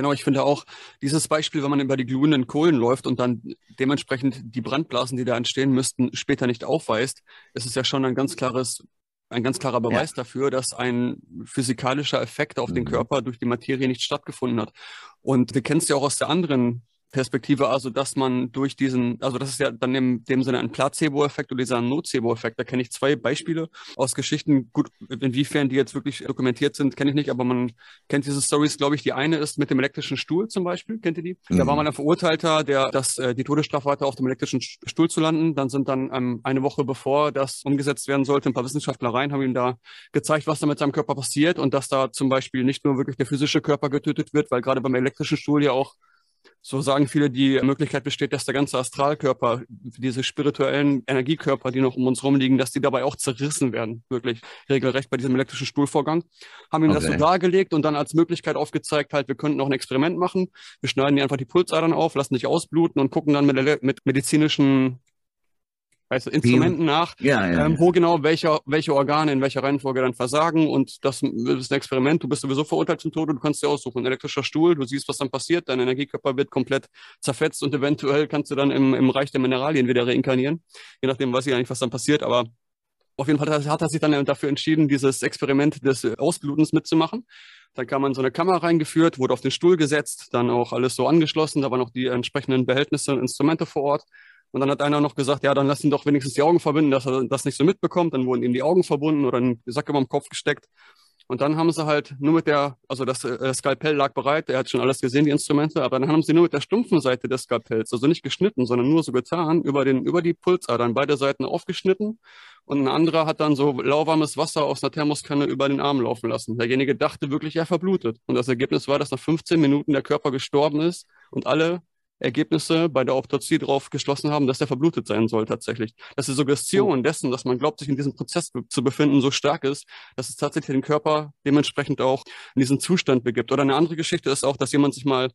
Genau, ich finde auch dieses Beispiel, wenn man über die glühenden Kohlen läuft und dann dementsprechend die Brandblasen, die da entstehen müssten, später nicht aufweist, ist es ja schon ein ganz klares, ein ganz klarer Beweis dafür, dass ein physikalischer Effekt auf den Mhm. Körper durch die Materie nicht stattgefunden hat. Und wir kennen es ja auch aus der anderen Perspektive, also dass man durch diesen, also das ist ja dann in dem Sinne ein Placebo-Effekt oder dieser Nocebo-Effekt. Da kenne ich zwei Beispiele aus Geschichten. Gut, inwiefern die jetzt wirklich dokumentiert sind, kenne ich nicht, aber man kennt diese Stories, glaube ich. Die eine ist mit dem elektrischen Stuhl zum Beispiel. Kennt ihr die? Da Mhm. war mal ein Verurteilter, der das, äh, die Todesstrafe hatte, auf dem elektrischen Sch- Stuhl zu landen. Dann sind dann ähm, eine Woche bevor das umgesetzt werden sollte, ein paar Wissenschaftler rein, haben ihm da gezeigt, was da mit seinem Körper passiert und dass da zum Beispiel nicht nur wirklich der physische Körper getötet wird, weil gerade beim elektrischen Stuhl ja auch so sagen viele, die Möglichkeit besteht, dass der ganze Astralkörper, diese spirituellen Energiekörper, die noch um uns rumliegen, dass die dabei auch zerrissen werden, wirklich regelrecht bei diesem elektrischen Stuhlvorgang. Haben ihm das so Okay. dargelegt und dann als Möglichkeit aufgezeigt, halt, wir könnten noch ein Experiment machen. Wir schneiden dir einfach die Pulsadern auf, lassen dich ausbluten und gucken dann mit, mit medizinischen weißt du, Instrumenten nach, Ja, ja. ähm, wo genau welche, welche Organe in welcher Reihenfolge dann versagen. Und das ist ein Experiment. Du bist sowieso verurteilt zum Tode. Du kannst dir aussuchen. Ein elektrischer Stuhl. Du siehst, was dann passiert. Dein Energiekörper wird komplett zerfetzt und eventuell kannst du dann im, im Reich der Mineralien wieder reinkarnieren. Je nachdem weiß ich nicht, was dann passiert. Aber auf jeden Fall hat, er sich dann dafür entschieden, dieses Experiment des Ausblutens mitzumachen. Dann kam man in so eine Kammer reingeführt, wurde auf den Stuhl gesetzt, dann auch alles so angeschlossen. Da waren noch die entsprechenden Behältnisse und Instrumente vor Ort. Und dann hat einer noch gesagt, ja, dann lass ihn doch wenigstens die Augen verbinden, dass er das nicht so mitbekommt. Dann wurden ihm die Augen verbunden oder ein Sack über dem Kopf gesteckt. Und dann haben sie halt nur mit der, also das äh, Skalpell lag bereit, er hat schon alles gesehen, die Instrumente, aber dann haben sie nur mit der stumpfen Seite des Skalpells, also nicht geschnitten, sondern nur so getan, über den, über die Pulsadern, beide Seiten aufgeschnitten. Und ein anderer hat dann so lauwarmes Wasser aus einer Thermoskanne über den Arm laufen lassen. Derjenige dachte wirklich, er verblutet. Und das Ergebnis war, dass nach 15 Minuten der Körper gestorben ist und alle Ergebnisse bei der Autopsie darauf geschlossen haben, dass er verblutet sein soll tatsächlich. Dass die Suggestion dessen, dass man glaubt, sich in diesem Prozess be zu befinden, so stark ist, dass es tatsächlich den Körper dementsprechend auch in diesen Zustand begibt. Oder eine andere Geschichte ist auch, dass jemand sich mal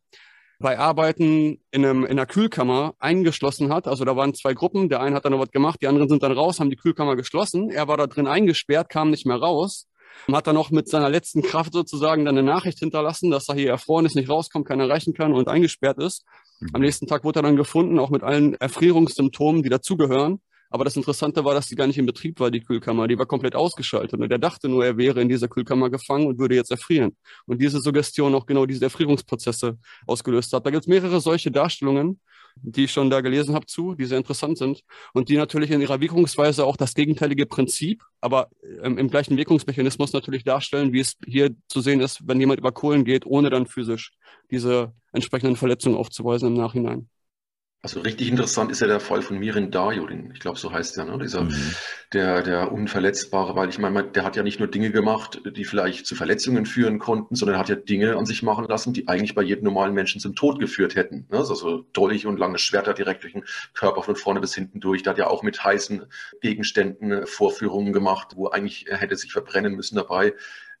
bei Arbeiten in, einem, in einer Kühlkammer eingeschlossen hat. Also da waren zwei Gruppen. Der eine hat dann noch was gemacht, die anderen sind dann raus, haben die Kühlkammer geschlossen. Er war da drin eingesperrt, kam nicht mehr raus. Hat dann noch mit seiner letzten Kraft sozusagen dann eine Nachricht hinterlassen, dass er hier erfroren ist, nicht rauskommt, keiner erreichen kann und eingesperrt ist. Am nächsten Tag wurde er dann gefunden, auch mit allen Erfrierungssymptomen, die dazugehören. Aber das Interessante war, dass die gar nicht in Betrieb war, die Kühlkammer. Die war komplett ausgeschaltet. Und er dachte nur, er wäre in dieser Kühlkammer gefangen und würde jetzt erfrieren. Und diese Suggestion auch genau diese Erfrierungsprozesse ausgelöst hat. Da gibt es mehrere solche Darstellungen, die ich schon da gelesen habe zu, die sehr interessant sind und die natürlich in ihrer Wirkungsweise auch das gegenteilige Prinzip, aber ähm, im gleichen Wirkungsmechanismus natürlich darstellen, wie es hier zu sehen ist, wenn jemand über Kohlen geht, ohne dann physisch diese entsprechenden Verletzungen aufzuweisen im Nachhinein. Also richtig interessant ist ja der Fall von Mirin Darjudin. Ich glaube, so heißt der, ne? Dieser, Mhm. der, der Unverletzbare, weil ich meine, der hat ja nicht nur Dinge gemacht, die vielleicht zu Verletzungen führen konnten, sondern er hat ja Dinge an sich machen lassen, die eigentlich bei jedem normalen Menschen zum Tod geführt hätten. Ne? Also so dollig und lange Schwerter direkt durch den Körper von vorne bis hinten durch. Der hat ja auch mit heißen Gegenständen äh, Vorführungen gemacht, wo eigentlich er hätte sich verbrennen müssen dabei.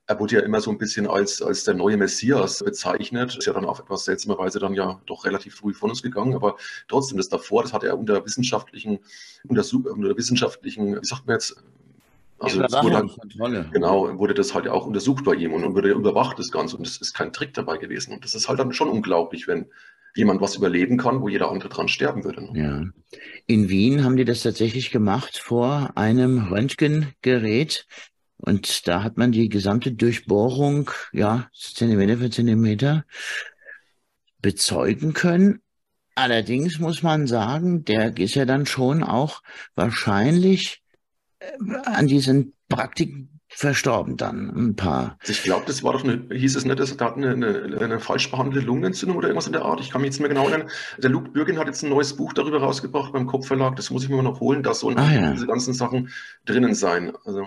Er wurde ja immer so ein bisschen als, als der neue Messias bezeichnet. Ist ja dann auf etwas seltsamerweise dann ja doch relativ früh von uns gegangen. Aber trotzdem, das davor, das hat er unter wissenschaftlichen, unter, unter wissenschaftlichen, wie sagt man jetzt, also wurde genau, wurde das halt auch untersucht bei ihm und, und wurde überwacht, das Ganze. Und es ist kein Trick dabei gewesen. Und das ist halt dann schon unglaublich, wenn jemand was überleben kann, wo jeder andere dran sterben würde. ne? Ja. In Wien haben die das tatsächlich gemacht vor einem Röntgengerät. Und da hat man die gesamte Durchbohrung, ja, Zentimeter für Zentimeter bezeugen können. Allerdings muss man sagen, der ist ja dann schon auch wahrscheinlich äh, an diesen Praktiken verstorben dann, ein paar. Ich glaube, das war doch eine, hieß es nicht, das hat eine, eine, eine falsch behandelte Lungenentzündung oder irgendwas in der Art. Ich kann mich jetzt nicht mehr genau erinnern. Der Luke Bürgin hat jetzt ein neues Buch darüber rausgebracht beim Kopfverlag. Das muss ich mir mal noch holen. Da sollen Ah, ja. diese ganzen Sachen drinnen sein. Also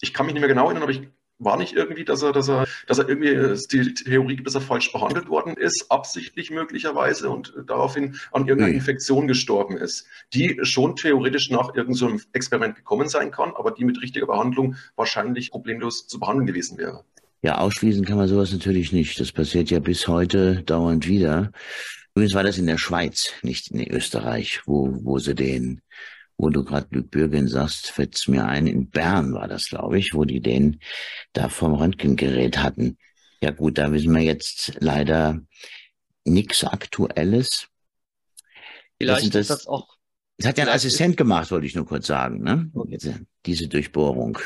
ich kann mich nicht mehr genau erinnern, aber ich war nicht irgendwie, dass er, dass er, dass er irgendwie äh, die Theorie dass er falsch behandelt worden ist, absichtlich möglicherweise und daraufhin an irgendeiner Infektion gestorben ist, die schon theoretisch nach irgendeinem so Experiment gekommen sein kann, aber die mit richtiger Behandlung wahrscheinlich problemlos zu behandeln gewesen wäre. Ja, ausschließen kann man sowas natürlich nicht. Das passiert ja bis heute dauernd wieder. Übrigens war das in der Schweiz, nicht in Österreich, wo, wo sie den wo du gerade Luc Bürgen sagst, fällt's mir ein, in Bern war das, glaube ich, wo die den da vom Röntgengerät hatten. Ja gut, da wissen wir jetzt leider nichts Aktuelles. Vielleicht das, ist das auch. Das hat ja ein Assistent gemacht, wollte ich nur kurz sagen, ne? Diese Durchbohrung.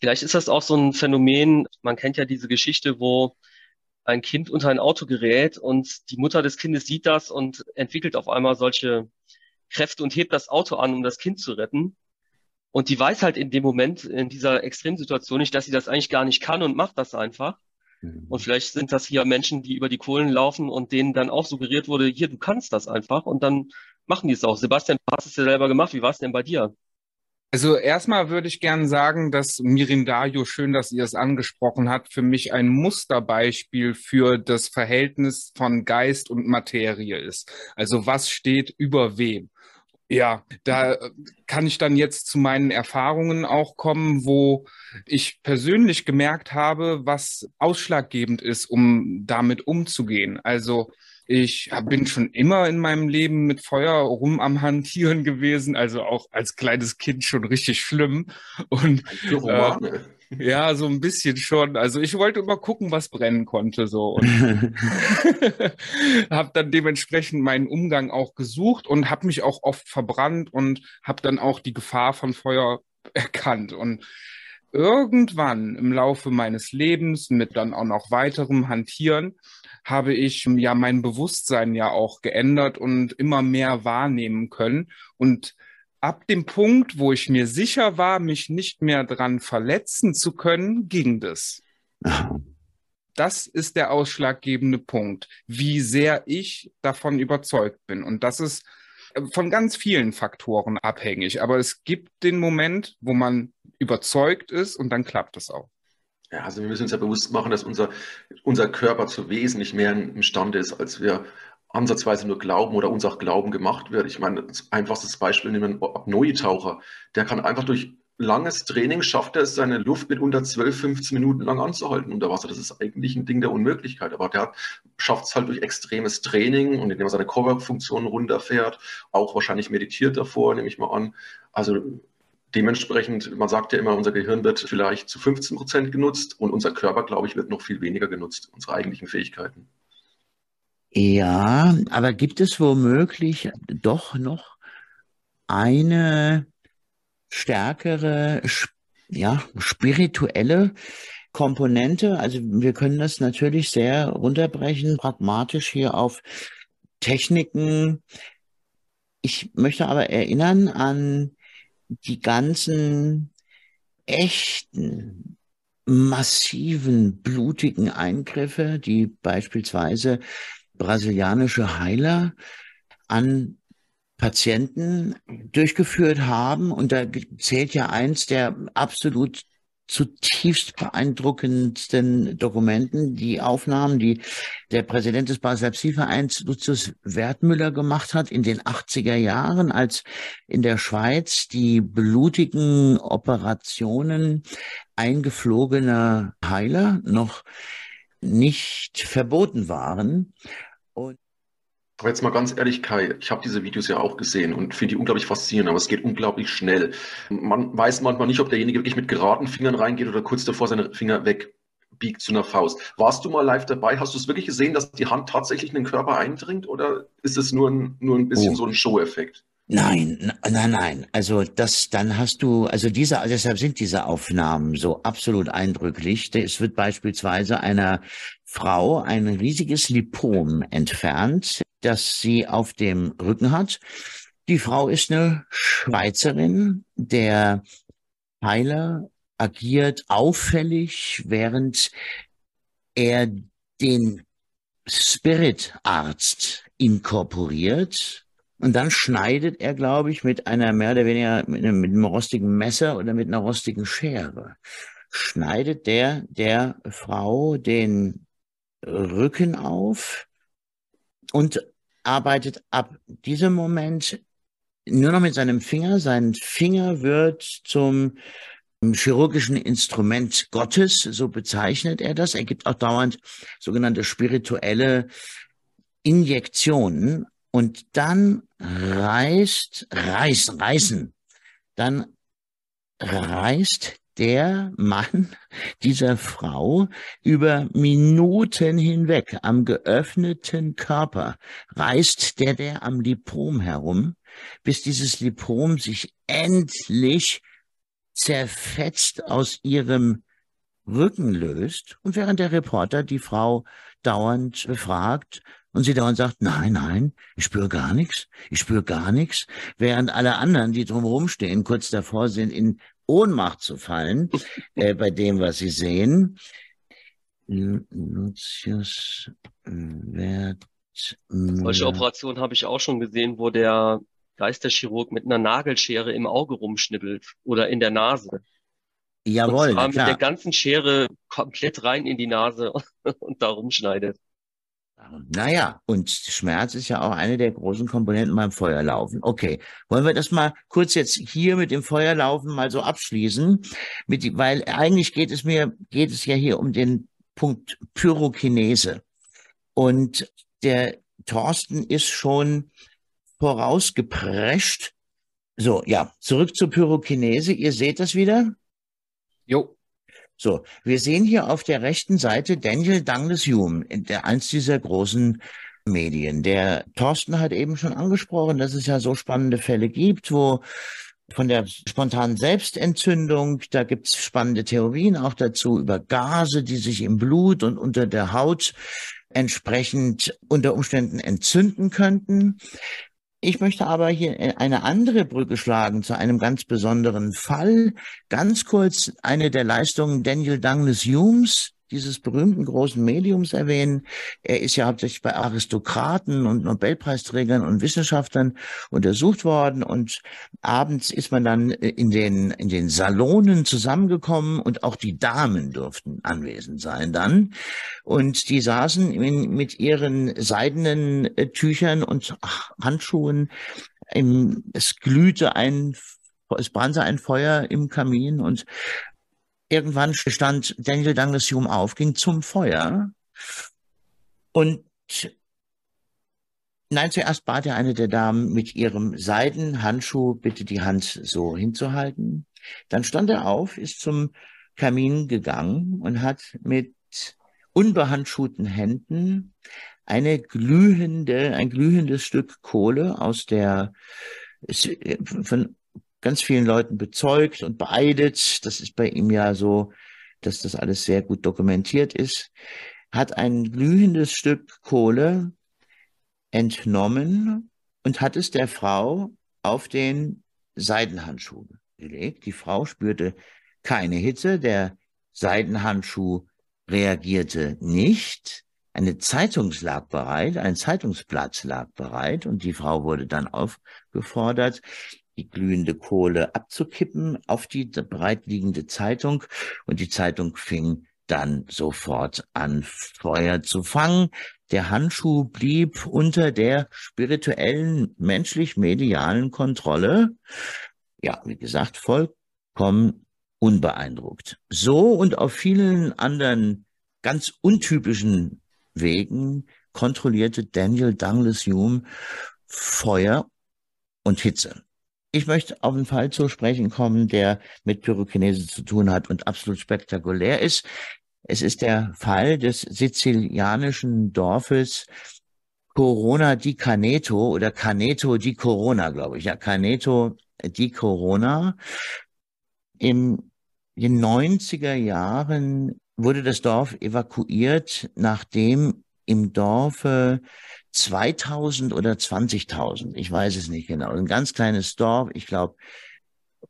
Vielleicht ist das auch so ein Phänomen, man kennt ja diese Geschichte, wo ein Kind unter ein Auto gerät und die Mutter des Kindes sieht das und entwickelt auf einmal solche Kräfte und hebt das Auto an, um das Kind zu retten. Und die weiß halt in dem Moment, in dieser Extremsituation nicht, dass sie das eigentlich gar nicht kann und macht das einfach. Mhm. Und vielleicht sind das hier Menschen, die über die Kohlen laufen und denen dann auch suggeriert wurde, hier, du kannst das einfach. Und dann machen die es auch. Sebastian, du hast es ja selber gemacht. Wie war es denn bei dir? Also erstmal würde ich gerne sagen, dass Mirindajo, schön, dass ihr es angesprochen habt, für mich ein Musterbeispiel für das Verhältnis von Geist und Materie ist. Also was steht über wem? Ja, da kann ich dann jetzt zu meinen Erfahrungen auch kommen, wo ich persönlich gemerkt habe, was ausschlaggebend ist, um damit umzugehen. Also ich bin schon immer in meinem Leben mit Feuer rum am Hantieren gewesen, also auch als kleines Kind schon richtig schlimm. Und äh, ja, so ein bisschen schon. Also ich wollte immer gucken, was brennen konnte so. Und habe dann dementsprechend meinen Umgang auch gesucht und habe mich auch oft verbrannt und habe dann auch die Gefahr von Feuer erkannt. Und irgendwann im Laufe meines Lebens mit dann auch noch weiterem Hantieren habe ich ja mein Bewusstsein ja auch geändert und immer mehr wahrnehmen können. Und ab dem Punkt, wo ich mir sicher war, mich nicht mehr dran verletzen zu können, ging das. Das ist der ausschlaggebende Punkt, wie sehr ich davon überzeugt bin. Und das ist äh, von ganz vielen Faktoren abhängig. Aber es gibt den Moment, wo man überzeugt ist und dann klappt es auch. Ja, also wir müssen uns ja bewusst machen, dass unser, unser Körper zu wesentlich mehr imstande ist, als wir ansatzweise nur glauben oder uns auch Glauben gemacht wird. Ich meine, einfachstes Beispiel nehmen wir Apnoe-Taucher. Der kann einfach durch langes Training schafft er es, seine Luft mit unter 12, 15 Minuten lang anzuhalten unter Wasser. Das ist eigentlich ein Ding der Unmöglichkeit. Aber der schafft es halt durch extremes Training und indem er seine Cover-Funktion runterfährt, auch wahrscheinlich meditiert davor, nehme ich mal an. Also dementsprechend, man sagt ja immer, unser Gehirn wird vielleicht zu 15 Prozent genutzt und unser Körper, glaube ich, wird noch viel weniger genutzt, unsere eigentlichen Fähigkeiten. Ja, aber gibt es womöglich doch noch eine stärkere, ja, spirituelle Komponente? Also wir können das natürlich sehr runterbrechen, pragmatisch hier auf Techniken. Ich möchte aber erinnern an die ganzen echten, massiven, blutigen Eingriffe, die beispielsweise brasilianische Heiler an Patienten durchgeführt haben. Und da zählt ja eins der absolut zutiefst beeindruckendsten Dokumenten, die Aufnahmen, die der Präsident des Basler Psi-Vereins Lucius Wertmüller gemacht hat in den 80er Jahren, als in der Schweiz die blutigen Operationen eingeflogener Heiler noch nicht verboten waren. Und aber jetzt mal ganz ehrlich, Kai, ich habe diese Videos ja auch gesehen und finde die unglaublich faszinierend, aber es geht unglaublich schnell. Man weiß manchmal nicht, ob derjenige wirklich mit geraden Fingern reingeht oder kurz davor seine Finger wegbiegt zu einer Faust. Warst du mal live dabei? Hast du es wirklich gesehen, dass die Hand tatsächlich in den Körper eindringt oder ist es nur ein, nur ein bisschen oh. so ein Show-Effekt? Nein, nein, nein. Also das, dann hast du, also diese, deshalb sind diese Aufnahmen so absolut eindrücklich. Es wird beispielsweise einer Frau ein riesiges Lipom entfernt, das sie auf dem Rücken hat. Die Frau ist eine Schweizerin. Der Heiler agiert auffällig, während er den Spiritarzt inkorporiert und dann schneidet er, glaube ich, mit einer mehr oder weniger mit einem, mit einem rostigen Messer oder mit einer rostigen Schere. schneidet der der Frau den Rücken auf und arbeitet ab diesem Moment nur noch mit seinem Finger. Sein Finger wird zum chirurgischen Instrument Gottes, so bezeichnet er das. Er gibt auch dauernd sogenannte spirituelle Injektionen und dann reißt, reißen, reißen, dann reißt der Mann dieser Frau über Minuten hinweg am geöffneten Körper, reißt der der am Lipom herum, bis dieses Lipom sich endlich zerfetzt aus ihrem Rücken löst. Und während der Reporter die Frau dauernd befragt und sie dauernd sagt, nein, nein, ich spüre gar nichts, ich spüre gar nichts, während alle anderen, die drumherum stehen, kurz davor sind, in Ohnmacht zu fallen äh, bei dem, was sie sehen. Lucius Wert. Solche Operationen habe ich auch schon gesehen, wo der Geisterchirurg mit einer Nagelschere im Auge rumschnippelt oder in der Nase. Jawohl, und zwar mit klar. der ganzen Schere komplett rein in die Nase und da rumschneidet. Naja, und Schmerz ist ja auch eine der großen Komponenten beim Feuerlaufen. Okay, wollen wir das mal kurz jetzt hier mit dem Feuerlaufen mal so abschließen? Mit, weil eigentlich geht es mir, geht es ja hier um den Punkt Pyrokinese. Und der Thorsten ist schon vorausgeprescht. So, ja, zurück zur Pyrokinese. Ihr seht das wieder? Jo. So, wir sehen hier auf der rechten Seite Daniel Douglas Hume, der eins dieser großen Medien. Der Thorsten hat eben schon angesprochen, dass es ja so spannende Fälle gibt, wo von der spontanen Selbstentzündung, da gibt's spannende Theorien auch dazu über Gase, die sich im Blut und unter der Haut entsprechend unter Umständen entzünden könnten. Ich möchte aber hier eine andere Brücke schlagen zu einem ganz besonderen Fall. Ganz kurz eine der Leistungen Daniel Douglas Humes, dieses berühmten großen Mediums erwähnen. Er ist ja hauptsächlich bei Aristokraten und Nobelpreisträgern und Wissenschaftlern untersucht worden und abends ist man dann in den, in den Salonen zusammengekommen und auch die Damen durften anwesend sein dann. Und die saßen in, mit ihren seidenen äh, Tüchern und Handschuhen. Im, es glühte ein, es brannte ein Feuer im Kamin und irgendwann stand Daniel Douglas Hume auf, ging zum Feuer und Nein, zuerst bat er eine der Damen mit ihrem Seidenhandschuh bitte die Hand so hinzuhalten. Dann stand er auf, ist zum Kamin gegangen und hat mit unbehandschuhten Händen eine glühende, ein glühendes Stück Kohle aus der, von ganz vielen Leuten bezeugt und beeidet. Das ist bei ihm ja so, dass das alles sehr gut dokumentiert ist. Hat ein glühendes Stück Kohle entnommen und hat es der Frau auf den Seidenhandschuh gelegt. Die Frau spürte keine Hitze, der Seidenhandschuh reagierte nicht. Eine Zeitung lag bereit, ein Zeitungsplatz lag bereit und die Frau wurde dann aufgefordert, die glühende Kohle abzukippen auf die bereitliegende Zeitung und die Zeitung fing dann sofort an Feuer zu fangen. Der Handschuh blieb unter der spirituellen, menschlich-medialen Kontrolle. Ja, wie gesagt, vollkommen unbeeindruckt. So und auf vielen anderen ganz untypischen Wegen kontrollierte Daniel Douglas Hume Feuer und Hitze. Ich möchte auf einen Fall zu sprechen kommen, der mit Pyrokinese zu tun hat und absolut spektakulär ist. Es ist der Fall des sizilianischen Dorfes Corona di Caneto oder Caneto di Corona, glaube ich. Ja, Caneto di Corona. In den 90er Jahren wurde das Dorf evakuiert, nachdem im Dorfe 2000 oder 20.000, ich weiß es nicht genau, ein ganz kleines Dorf, ich glaube,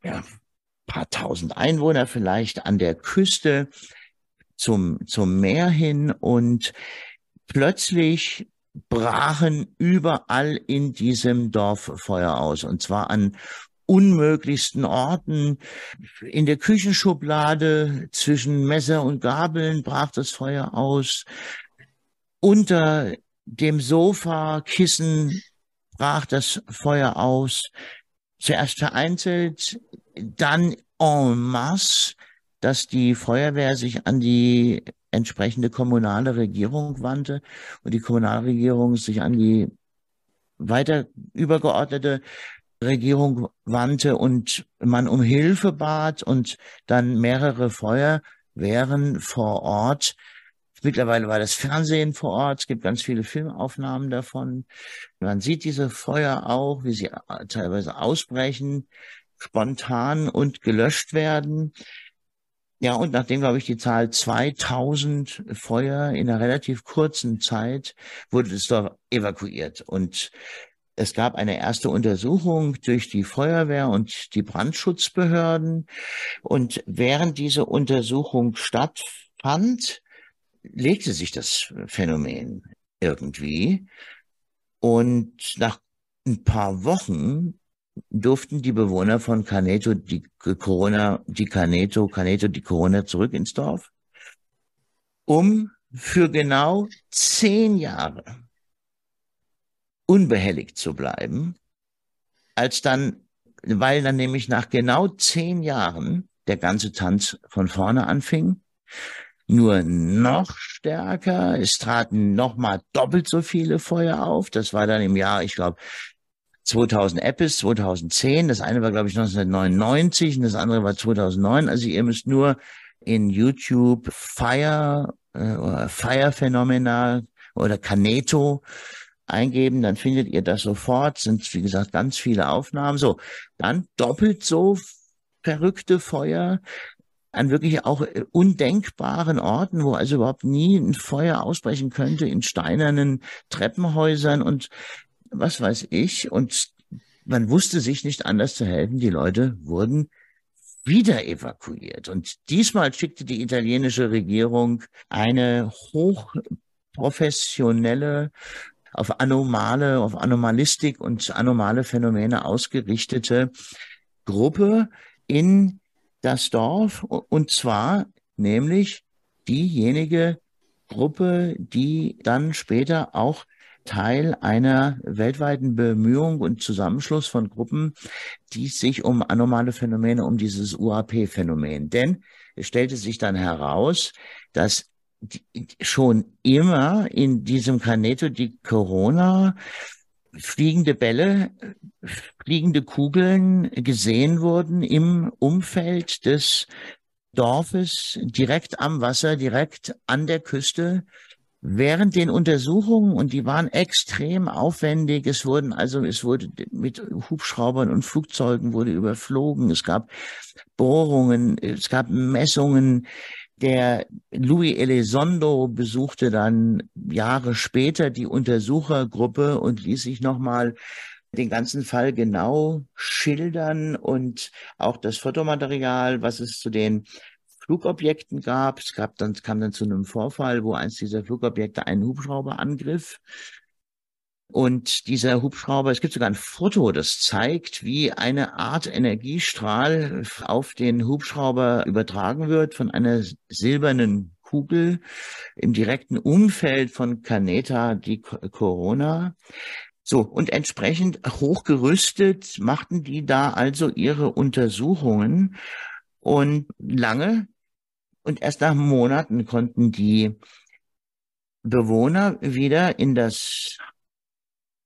ja, paar tausend Einwohner vielleicht an der Küste zum, zum Meer hin und plötzlich brachen überall in diesem Dorf Feuer aus und zwar an unmöglichsten Orten. In der Küchenschublade zwischen Messer und Gabeln brach das Feuer aus. Unter dem Sofa, Kissen brach das Feuer aus. Zuerst vereinzelt, dann en masse, dass die Feuerwehr sich an die entsprechende kommunale Regierung wandte und die Kommunalregierung sich an die weiter übergeordnete Regierung wandte und man um Hilfe bat und dann mehrere Feuerwehren vor Ort. Mittlerweile war das Fernsehen vor Ort. Es gibt ganz viele Filmaufnahmen davon. Man sieht diese Feuer auch, wie sie teilweise ausbrechen, spontan und gelöscht werden. Ja, und nachdem, glaube ich, die Zahl 2000 Feuer in einer relativ kurzen Zeit wurde das Dorf evakuiert. Und es gab eine erste Untersuchung durch die Feuerwehr und die Brandschutzbehörden. Und während diese Untersuchung stattfand, legte sich das Phänomen irgendwie. Und nach ein paar Wochen durften die Bewohner von Caneto die Corona, die Caneto, Caneto die Corona zurück ins Dorf, um für genau zehn Jahre unbehelligt zu bleiben, als dann, weil dann nämlich nach genau zehn Jahren der ganze Tanz von vorne anfing, nur noch stärker. Es traten noch mal doppelt so viele Feuer auf. Das war dann im Jahr, ich glaube, 2000 Epis, 2010. Das eine war, glaube ich, 1999 und das andere war 2009. Also ihr müsst nur in YouTube Fire äh, Fire Phenomena oder Caneto eingeben, dann findet ihr das sofort. Sind, wie gesagt, ganz viele Aufnahmen. So, dann doppelt so verrückte Feuer an wirklich auch äh, undenkbaren Orten, wo also überhaupt nie ein Feuer ausbrechen könnte, in steinernen Treppenhäusern und was weiß ich. Und man wusste sich nicht anders zu helfen. Die Leute wurden wieder evakuiert. Und diesmal schickte die italienische Regierung eine hochprofessionelle, auf anomale, auf Anomalistik und anomale Phänomene ausgerichtete Gruppe in das Dorf. Und zwar nämlich diejenige Gruppe, die dann später auch Teil einer weltweiten Bemühung und Zusammenschluss von Gruppen, die sich um anomale Phänomene, um dieses UAP-Phänomen. Denn es stellte sich dann heraus, dass schon immer in diesem Caneto di Corona fliegende Bälle, fliegende Kugeln gesehen wurden im Umfeld des Dorfes, direkt am Wasser, direkt an der Küste, Während den Untersuchungen, und die waren extrem aufwendig, es wurden also, es wurde mit Hubschraubern und Flugzeugen wurde überflogen, es gab Bohrungen, es gab Messungen. Der Louis Elizondo besuchte dann Jahre später die Untersuchergruppe und ließ sich nochmal den ganzen Fall genau schildern und auch das Fotomaterial, was es zu den Flugobjekten gab. Es gab dann, kam dann zu einem Vorfall, wo eins dieser Flugobjekte einen Hubschrauber angriff. Und dieser Hubschrauber, es gibt sogar ein Foto, das zeigt, wie eine Art Energiestrahl auf den Hubschrauber übertragen wird von einer silbernen Kugel im direkten Umfeld von Caneta di Corona. So, und entsprechend hochgerüstet machten die da also ihre Untersuchungen und lange und erst nach Monaten konnten die Bewohner wieder in das,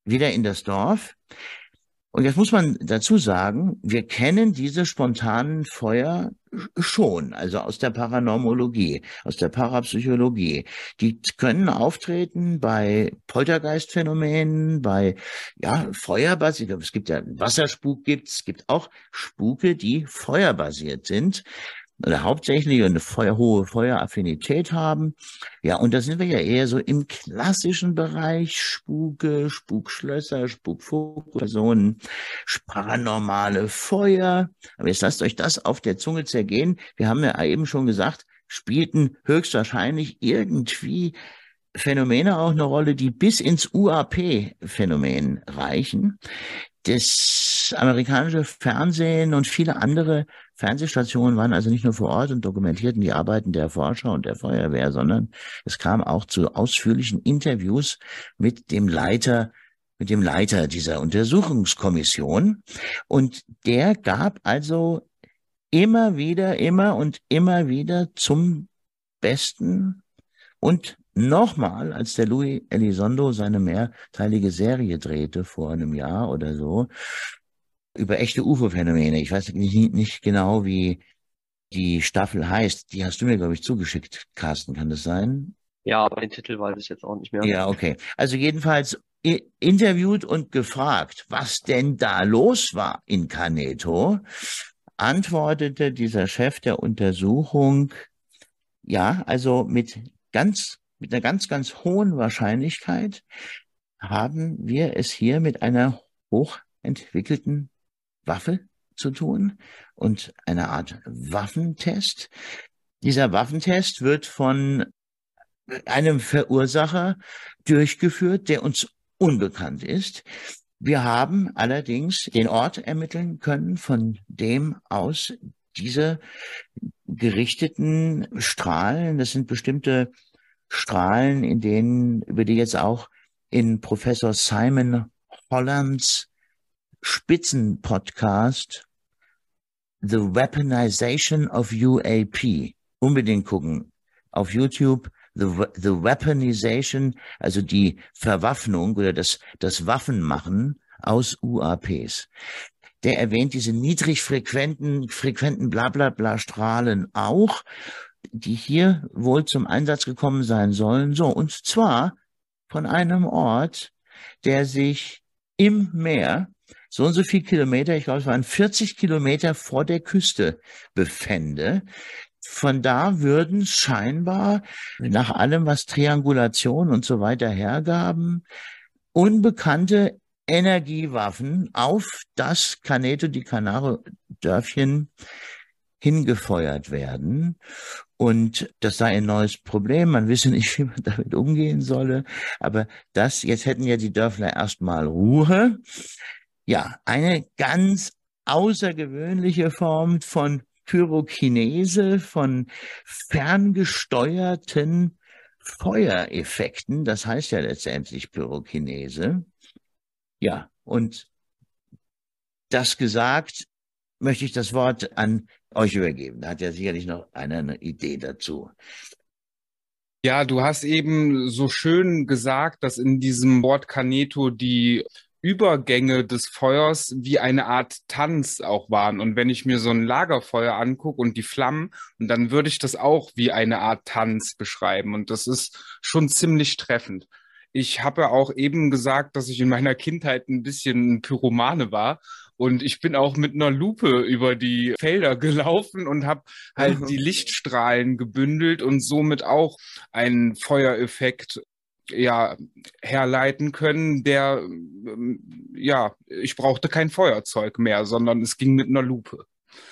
wieder in das Dorf. Und jetzt muss man dazu sagen, wir kennen diese spontanen Feuer schon, also aus der Paranormologie, aus der Parapsychologie. Die können auftreten bei Poltergeistphänomenen, bei ja, feuerbasiert. Es gibt ja Wasserspuk gibt es gibt auch Spuke, die feuerbasiert sind oder hauptsächlich eine Feuer, hohe Feueraffinität haben. Ja, und da sind wir ja eher so im klassischen Bereich Spuke, Spukschlösser, Spukfokuspersonen, paranormale Feuer. Aber jetzt lasst euch das auf der Zunge zergehen. Wir haben ja eben schon gesagt, spielten höchstwahrscheinlich irgendwie Phänomene auch eine Rolle, die bis ins UAP-Phänomen reichen. das amerikanische Fernsehen und viele andere Fernsehstationen waren also nicht nur vor Ort und dokumentierten die Arbeiten der Forscher und der Feuerwehr, sondern es kam auch zu ausführlichen Interviews mit dem Leiter mit dem Leiter dieser Untersuchungskommission. Und der gab also immer wieder, immer und immer wieder zum Besten und nochmal, als der Louis Elizondo seine mehrteilige Serie drehte vor einem Jahr oder so, über echte UFO-Phänomene. Ich weiß nicht, nicht genau, wie die Staffel heißt. Die hast du mir, glaube ich, zugeschickt, Carsten, kann das sein? Ja, aber den Titel weiß ich jetzt auch nicht mehr. Ja, okay. Also jedenfalls interviewt und gefragt, was denn da los war in Caneto, antwortete dieser Chef der Untersuchung, ja, also mit ganz, mit einer ganz, ganz hohen Wahrscheinlichkeit haben wir es hier mit einer hochentwickelten Waffe zu tun und einer Art Waffentest. Dieser Waffentest wird von einem Verursacher durchgeführt, der uns unbekannt ist. Wir haben allerdings den Ort ermitteln können, von dem aus diese gerichteten Strahlen, das sind bestimmte Strahlen, in denen, über die jetzt auch in Professor Simon Hollands Spitzenpodcast The Weaponization of UAP unbedingt gucken. Auf YouTube the, the Weaponization, also die Verwaffnung oder das, das Waffenmachen aus UAPs. Der erwähnt diese niedrigfrequenten, frequenten Blablabla-Strahlen auch, die hier wohl zum Einsatz gekommen sein sollen. So, und zwar von einem Ort, der sich im Meer so und so viel Kilometer, ich glaube, es waren 40 Kilometer vor der Küste befände. Von da würden scheinbar, nach allem, was Triangulation und so weiter hergaben, unbekannte Energiewaffen auf das Caneto di Canaro Dörfchen hingefeuert werden. Und das sei ein neues Problem. Man wisse nicht, wie man damit umgehen solle. Aber das, jetzt hätten ja die Dörfler erstmal Ruhe. Ja, eine ganz außergewöhnliche Form von Pyrokinese, von ferngesteuerten Feuereffekten. Das heißt ja letztendlich Pyrokinese. Ja, und das gesagt, möchte ich das Wort an euch übergeben. Da hat ja sicherlich noch einer eine Idee dazu. Ja, du hast eben so schön gesagt, dass in diesem Wort Caneto die Übergänge des Feuers wie eine Art Tanz auch waren. Und wenn ich mir so ein Lagerfeuer angucke und die Flammen, und dann würde ich das auch wie eine Art Tanz beschreiben. Und das ist schon ziemlich treffend. Ich habe auch eben gesagt, dass ich in meiner Kindheit ein bisschen Pyromane war. Und ich bin auch mit einer Lupe über die Felder gelaufen und habe halt die Lichtstrahlen gebündelt und somit auch einen Feuereffekt ja herleiten können, der ähm, ja, ich brauchte kein Feuerzeug mehr, sondern es ging mit einer Lupe.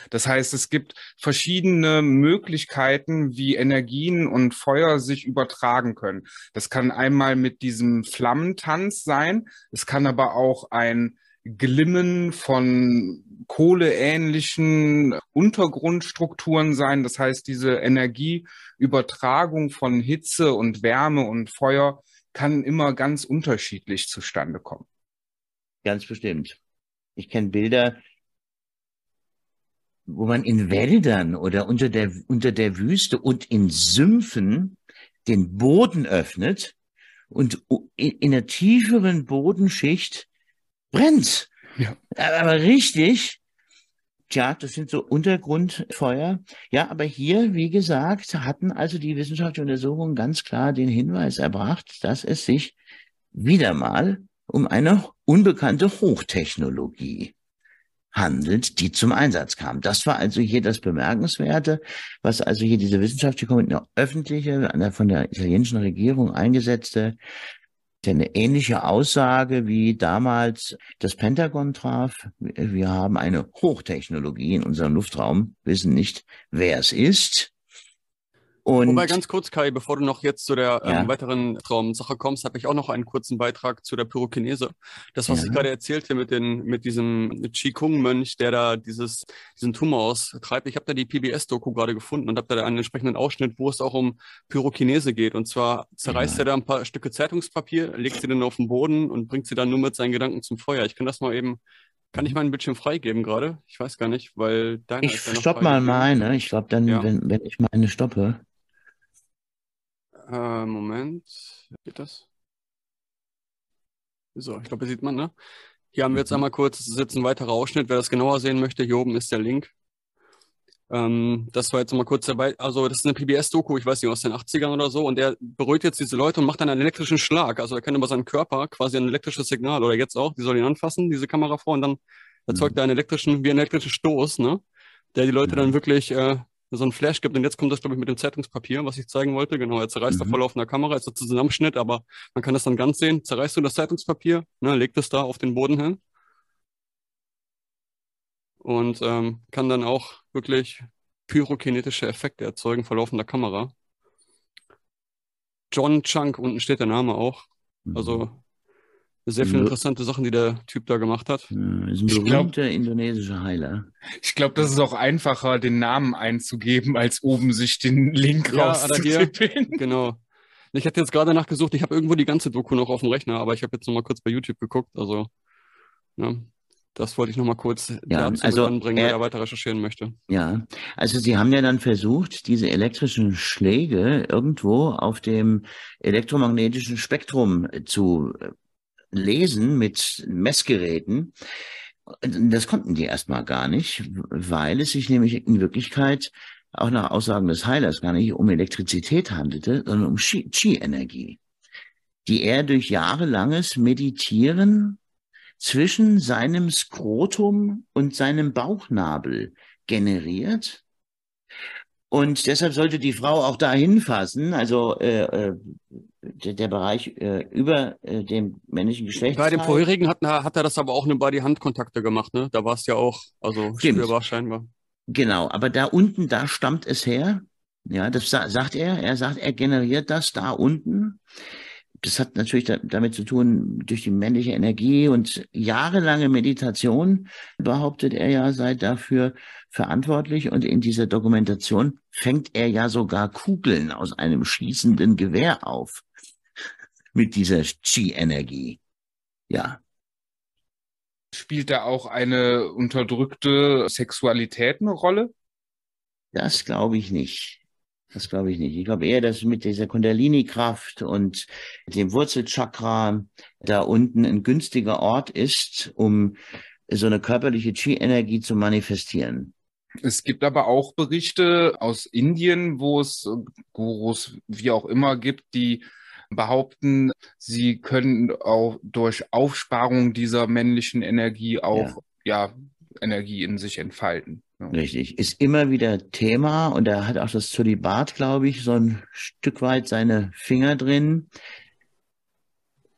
Das heißt, es gibt verschiedene Möglichkeiten, wie Energien und Feuer sich übertragen können. Das kann einmal mit diesem Flammentanz sein. Es kann aber auch ein Glimmen von kohleähnlichen Untergrundstrukturen sein. Das heißt, diese Energieübertragung von Hitze und Wärme und Feuer kann immer ganz unterschiedlich zustande kommen. Ganz bestimmt. Ich kenne Bilder, wo man in Wäldern oder unter der, unter der Wüste und in Sümpfen den Boden öffnet und in, in der tieferen Bodenschicht brennt. Ja. Aber richtig. Tja, das sind so Untergrundfeuer. Ja, aber hier, wie gesagt, hatten also die wissenschaftlichen Untersuchungen ganz klar den Hinweis erbracht, dass es sich wieder mal um eine unbekannte Hochtechnologie handelt, die zum Einsatz kam. Das war also hier das Bemerkenswerte, was also hier diese wissenschaftliche Kommission öffentliche, von der italienischen Regierung eingesetzte eine ähnliche Aussage wie damals das Pentagon traf. Wir haben eine Hochtechnologie in unserem Luftraum, wissen nicht, wer es ist. Und Wobei ganz kurz, Kai, bevor du noch jetzt zu der Ja. ähm, weiteren Traumsache kommst, habe ich auch noch einen kurzen Beitrag zu der Pyrokinese. Das, was Ja. ich gerade erzählte mit, den, mit diesem Qigong-Mönch, der da dieses, diesen Tumor austreibt. Ich habe da die PBS-Doku gerade gefunden und habe da einen entsprechenden Ausschnitt, wo es auch um Pyrokinese geht. Und zwar zerreißt Ja. er da ein paar Stücke Zeitungspapier, legt sie dann auf den Boden und bringt sie dann nur mit seinen Gedanken zum Feuer. Ich kann das mal eben, kann ich meinen Bildschirm freigeben gerade? Ich weiß gar nicht, weil deiner ich ja stopp mal meine. Ich glaube dann, Ja. wenn, wenn ich meine stoppe. Äh, Moment, geht das? So, ich glaube, hier sieht man, ne? Hier haben wir jetzt Mhm. einmal kurz, das ist jetzt ein weiterer Ausschnitt. Wer das genauer sehen möchte, hier oben ist der Link. Ähm, das war jetzt mal kurz dabei. Also, das ist eine PBS-Doku, ich weiß nicht, aus den 80ern oder so. Und der beruhigt jetzt diese Leute und macht dann einen elektrischen Schlag. Also, er kann über seinen Körper quasi ein elektrisches Signal oder jetzt auch, die soll ihn anfassen, diese Kamerafrau, und dann erzeugt er einen elektrischen, wie einen elektrischen Stoß, ne? Der die Leute Mhm. dann wirklich äh, so einen Flash gibt. Und jetzt kommt das, glaube ich, mit dem Zeitungspapier, was ich zeigen wollte. Genau, er zerreißt Mhm. voll auf einer Kamera, ist so ein Zusammenschnitt, aber man kann das dann ganz sehen. Zerreißt du das Zeitungspapier, ne, legt es da auf den Boden hin und ähm, kann dann auch wirklich pyrokinetische Effekte erzeugen vor laufender Kamera. John Chunk, unten steht der Name auch. Also sehr viele Ja. interessante Sachen, die der Typ da gemacht hat. Ja, ist ein berühmter indonesischer Heiler. Ich glaube, das ist auch einfacher, den Namen einzugeben, als oben sich den Link Ja, rauszutippen. Genau. Ich hatte jetzt gerade nachgesucht, ich habe irgendwo die ganze Doku noch auf dem Rechner, aber ich habe jetzt noch mal kurz bei YouTube geguckt. Also, ne, das wollte ich noch mal kurz Ja, dazu also anbringen, er- wer da weiter recherchieren möchte. Ja, also sie haben ja dann versucht, diese elektrischen Schläge irgendwo auf dem elektromagnetischen Spektrum zu äh, lesen mit Messgeräten. Das konnten die erstmal gar nicht, weil es sich nämlich in Wirklichkeit auch nach Aussagen des Heilers gar nicht um Elektrizität handelte, sondern um Qi- Qi-Energie, die er durch jahrelanges Meditieren zwischen seinem Skrotum und seinem Bauchnabel generiert. Und deshalb sollte die Frau auch dahin fassen, also äh, äh, der, Bereich äh, über äh, dem männlichen Geschlechtsteil. Bei dem vorherigen hat, hat er das aber auch nur bei die Handkontakte gemacht, ne? Da war es ja auch, also Stimmt. spürbar scheinbar. Genau, aber da unten, da stammt es her. Ja, das sa sagt er. Er sagt, er generiert das da unten. Das hat natürlich da, damit zu tun, durch die männliche Energie und jahrelange Meditation, behauptet er ja, sei dafür verantwortlich. Und in dieser Dokumentation fängt er ja sogar Kugeln aus einem schießenden Gewehr auf. Mit dieser Chi-Energie. Ja. Spielt da auch eine unterdrückte Sexualität eine Rolle? Das glaube ich nicht. Das glaube ich nicht. Ich glaube eher, dass mit dieser Kundalini-Kraft und dem Wurzelchakra da unten ein günstiger Ort ist, um so eine körperliche Chi-Energie zu manifestieren. Es gibt aber auch Berichte aus Indien, wo es Gurus wie auch immer gibt, die behaupten, sie können auch durch Aufsparung dieser männlichen Energie auch ja, Energie in sich entfalten. Ja. Richtig. Ist immer wieder Thema und da hat auch das Zölibat, glaube ich, so ein Stück weit seine Finger drin.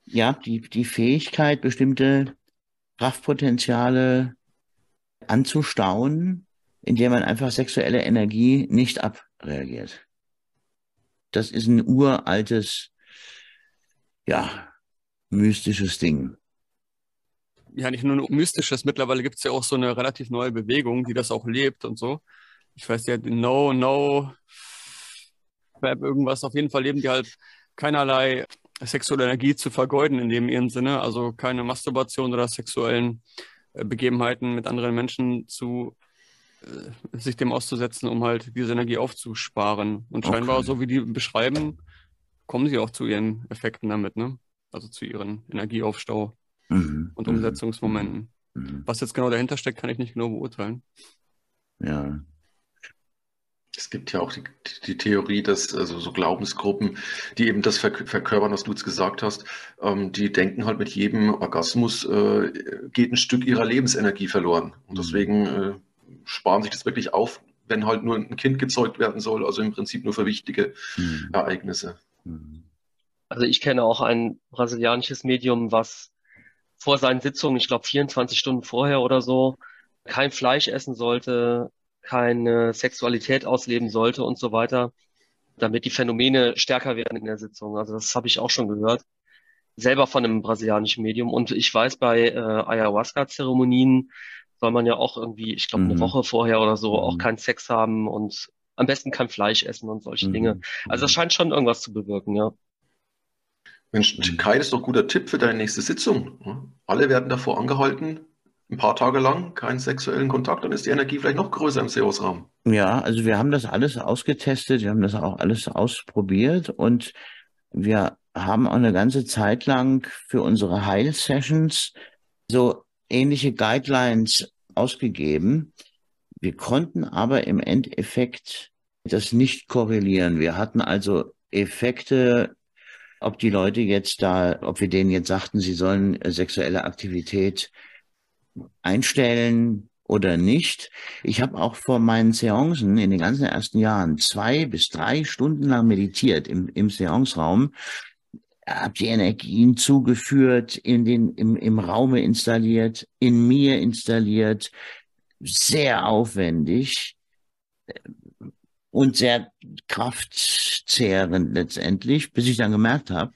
Ja, die, die Fähigkeit, bestimmte Kraftpotenziale anzustauen, indem man einfach sexuelle Energie nicht abreagiert. Das ist ein uraltes, ja, mystisches Ding. Ja, nicht nur mystisches, mittlerweile gibt es ja auch so eine relativ neue Bewegung, die das auch lebt und so. Ich weiß ja, No, No, Fab, irgendwas, auf jeden Fall leben die halt keinerlei sexuelle Energie zu vergeuden in dem ihren Sinne, also keine Masturbation oder sexuellen äh, Begebenheiten mit anderen Menschen zu äh, sich dem auszusetzen, um halt diese Energie aufzusparen. Und scheinbar, Okay. so wie die beschreiben, kommen sie auch zu ihren Effekten damit, ne? Also zu ihren Energieaufstau Mhm. und Mhm. Umsetzungsmomenten. Mhm. Was jetzt genau dahinter steckt, kann ich nicht genau beurteilen. Ja. Es gibt ja auch die, die Theorie, dass also so Glaubensgruppen, die eben das verk- verkörpern, was du jetzt gesagt hast, ähm, die denken halt mit jedem Orgasmus äh, geht ein Stück ihrer Lebensenergie verloren. Und deswegen äh, sparen sich das wirklich auf, wenn halt nur ein Kind gezeugt werden soll, also im Prinzip nur für wichtige Mhm. Ereignisse. Mhm. Also ich kenne auch ein brasilianisches Medium, was vor seinen Sitzungen, ich glaube 24 Stunden vorher oder so, kein Fleisch essen sollte, keine Sexualität ausleben sollte und so weiter. damit die Phänomene stärker werden in der Sitzung. Also das habe ich auch schon gehört, selber von einem brasilianischen Medium. Und ich weiß, bei äh, Ayahuasca-Zeremonien soll man ja auch irgendwie, ich glaube, eine Mhm. Woche vorher oder so auch Mhm. keinen Sex haben und am besten kein Fleisch essen und solche Mhm. Dinge. Also das scheint schon irgendwas zu bewirken, ja. Mensch, Mhm. Kai, das ist doch ein guter Tipp für deine nächste Sitzung. Ja? Alle werden davor angehalten, ein paar Tage lang keinen sexuellen Kontakt, dann ist die Energie vielleicht noch größer im Seance-Raum. Ja, also wir haben das alles ausgetestet, wir haben das auch alles ausprobiert und wir haben auch eine ganze Zeit lang für unsere Heil-Sessions so ähnliche Guidelines ausgegeben. Wir konnten aber im Endeffekt das nicht korrelieren. Wir hatten also Effekte, ob die Leute jetzt da, ob wir denen jetzt sagten, sie sollen äh, sexuelle Aktivität einstellen oder nicht. Ich habe auch vor meinen Seancen in den ganzen ersten Jahren zwei bis drei Stunden lang meditiert im, im Seanceraum, habe die Energien zugeführt, in den, im, im Raume installiert, in mir installiert, sehr aufwendig und sehr kraftzehrend letztendlich, bis ich dann gemerkt habe,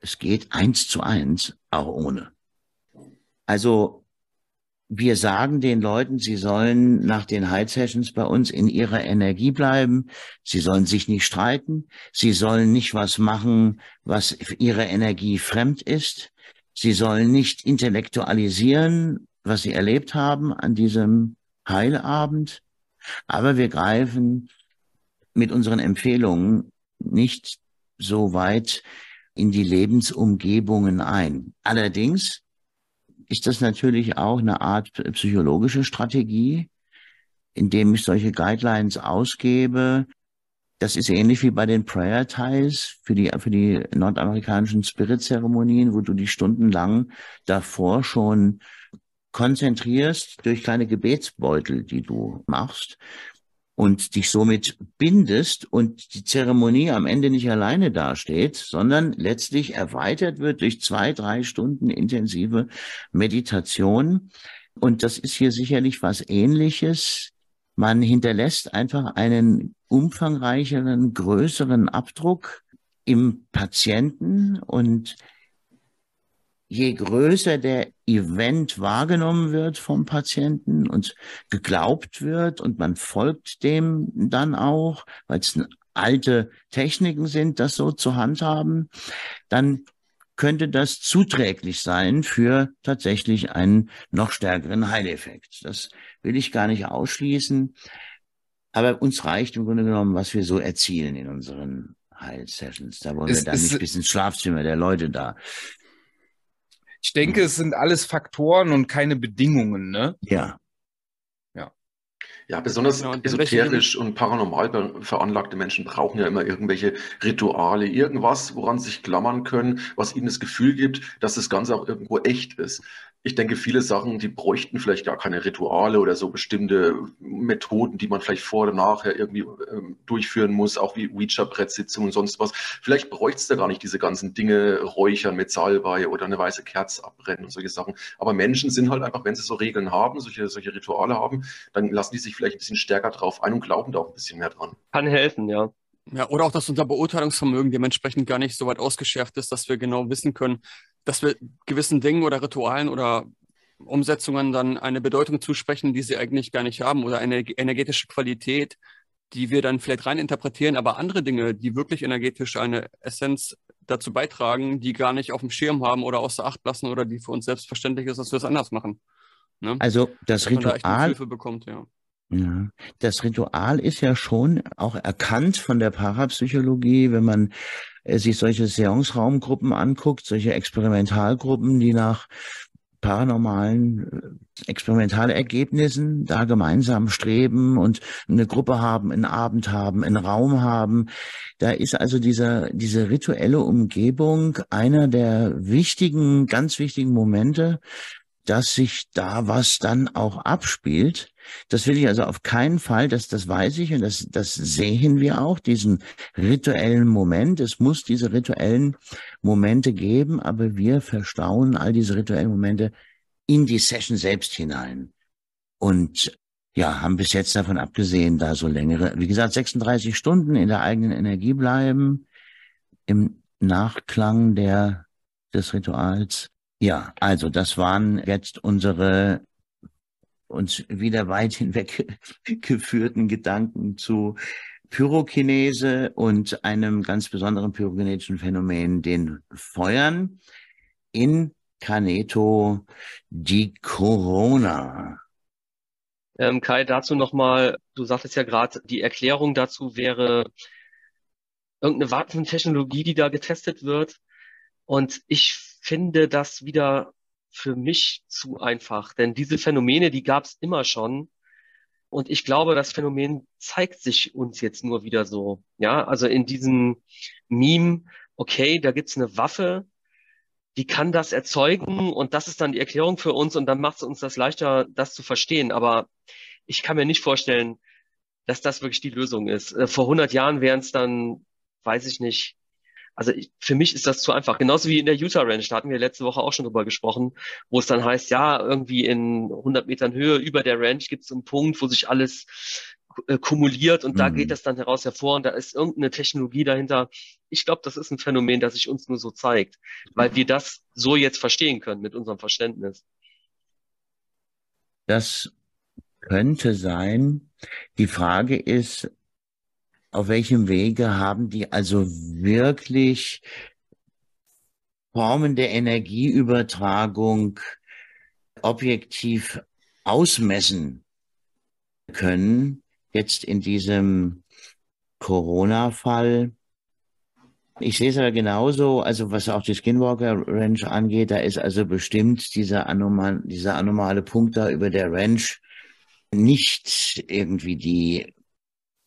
es geht eins zu eins, auch ohne. Also wir sagen den Leuten, sie sollen nach den High Sessions bei uns in ihrer Energie bleiben. Sie sollen sich nicht streiten. Sie sollen nicht was machen, was ihrer Energie fremd ist. Sie sollen nicht intellektualisieren, was sie erlebt haben an diesem Heilabend. Aber wir greifen mit unseren Empfehlungen nicht so weit in die Lebensumgebungen ein. Allerdings ist das natürlich auch eine Art psychologische Strategie, indem ich solche Guidelines ausgebe. Das ist ähnlich wie bei den Prayer Ties für die, für die nordamerikanischen Spirit-Zeremonien, wo du die stundenlang davor schon konzentrierst durch kleine Gebetsbeutel, die du machst und dich somit bindest und die Zeremonie am Ende nicht alleine dasteht, sondern letztlich erweitert wird durch zwei, drei Stunden intensive Meditation. Und das ist hier sicherlich was ähnliches. Man hinterlässt einfach einen umfangreicheren, größeren Abdruck im Patienten und je größer der Event wahrgenommen wird vom Patienten und geglaubt wird und man folgt dem dann auch, weil es alte Techniken sind, das so zu handhaben, dann könnte das zuträglich sein für tatsächlich einen noch stärkeren Heileffekt. Das will ich gar nicht ausschließen. Aber uns reicht im Grunde genommen, was wir so erzielen in unseren Heil-Sessions. Da wollen Es- wir dann nicht bis ins Schlafzimmer der Leute da. Ich denke, es sind alles Faktoren und keine Bedingungen, ne? Ja. Ja, besonders Genau, und esoterisch und paranormal veranlagte Menschen brauchen ja immer irgendwelche Rituale, irgendwas, woran sie sich klammern können, was ihnen das Gefühl gibt, dass das Ganze auch irgendwo echt ist. Ich denke, viele Sachen, die bräuchten vielleicht gar keine Rituale oder so bestimmte Methoden, die man vielleicht vor oder nachher irgendwie ähm, durchführen muss, auch wie Ouija-Brettsitzungen und sonst was. Vielleicht bräuchte es da gar nicht diese ganzen Dinge, Räuchern mit Salbei oder eine weiße Kerze abbrennen und solche Sachen. Aber Menschen sind halt einfach, wenn sie so Regeln haben, solche, solche Rituale haben, dann lassen die sich vielleicht ein bisschen stärker drauf ein und glauben da auch ein bisschen mehr dran. Kann helfen, ja. Ja, oder auch, dass unser Beurteilungsvermögen dementsprechend gar nicht so weit ausgeschärft ist, dass wir genau wissen können, dass wir gewissen Dingen oder Ritualen oder Umsetzungen dann eine Bedeutung zusprechen, die sie eigentlich gar nicht haben oder eine energetische Qualität, die wir dann vielleicht rein interpretieren, aber andere Dinge, die wirklich energetisch eine Essenz dazu beitragen, die gar nicht auf dem Schirm haben oder außer Acht lassen oder die für uns selbstverständlich ist, dass wir es anders machen. Ne? Also das Dass man da echt Ritual, Hilfe bekommt, ja. Ja, das Ritual ist ja schon auch erkannt von der Parapsychologie, wenn man äh, sich solche Seance-Raumgruppen anguckt, solche Experimentalgruppen, die nach paranormalen äh, Experimentalergebnissen da gemeinsam streben und eine Gruppe haben, einen Abend haben, einen Raum haben. Da ist also dieser, diese rituelle Umgebung einer der wichtigen, ganz wichtigen Momente, dass sich da was dann auch abspielt. Das will ich also auf keinen Fall, das, das weiß ich und das, das sehen wir auch, diesen rituellen Moment. Es muss diese rituellen Momente geben, aber wir verstauen all diese rituellen Momente in die Session selbst hinein. Und ja, haben bis jetzt davon abgesehen, da so längere, wie gesagt, 36 Stunden in der eigenen Energie bleiben, im Nachklang der, des Rituals. Ja, also das waren jetzt unsere uns wieder weit hinweg geführten Gedanken zu Pyrokinese und einem ganz besonderen pyrokinetischen Phänomen, den Feuern in Caneto di Corona. Ähm, Kai, dazu nochmal, du sagtest ja gerade, die Erklärung dazu wäre irgendeine Waffentechnologie, die da getestet wird. Und ich finde das wieder für mich zu einfach, denn diese Phänomene, die gab es immer schon. Und ich glaube, das Phänomen zeigt sich uns jetzt nur wieder so. Ja, also in diesem Meme, okay, da gibt's eine Waffe, die kann das erzeugen und das ist dann die Erklärung für uns und dann macht es uns das leichter, das zu verstehen. Aber ich kann mir nicht vorstellen, dass das wirklich die Lösung ist. Äh, vor 100 Jahren wären es dann, weiß ich nicht, also ich, für mich ist das zu einfach. Genauso wie in der Utah Ranch, da hatten wir letzte Woche auch schon drüber gesprochen, wo es dann heißt, ja, irgendwie in 100 Metern Höhe über der Ranch gibt es einen Punkt, wo sich alles äh, kumuliert und mhm. da geht das dann heraus hervor und da ist irgendeine Technologie dahinter. Ich glaube, das ist ein Phänomen, das sich uns nur so zeigt, weil wir das so jetzt verstehen können mit unserem Verständnis. Das könnte sein. Die Frage ist, auf welchem Wege haben die also wirklich Formen der Energieübertragung objektiv ausmessen können? Jetzt in diesem Corona-Fall. Ich sehe es aber genauso, also was auch die Skinwalker Ranch angeht, da ist also bestimmt dieser, anomal, dieser anomale Punkt da über der Ranch nicht irgendwie die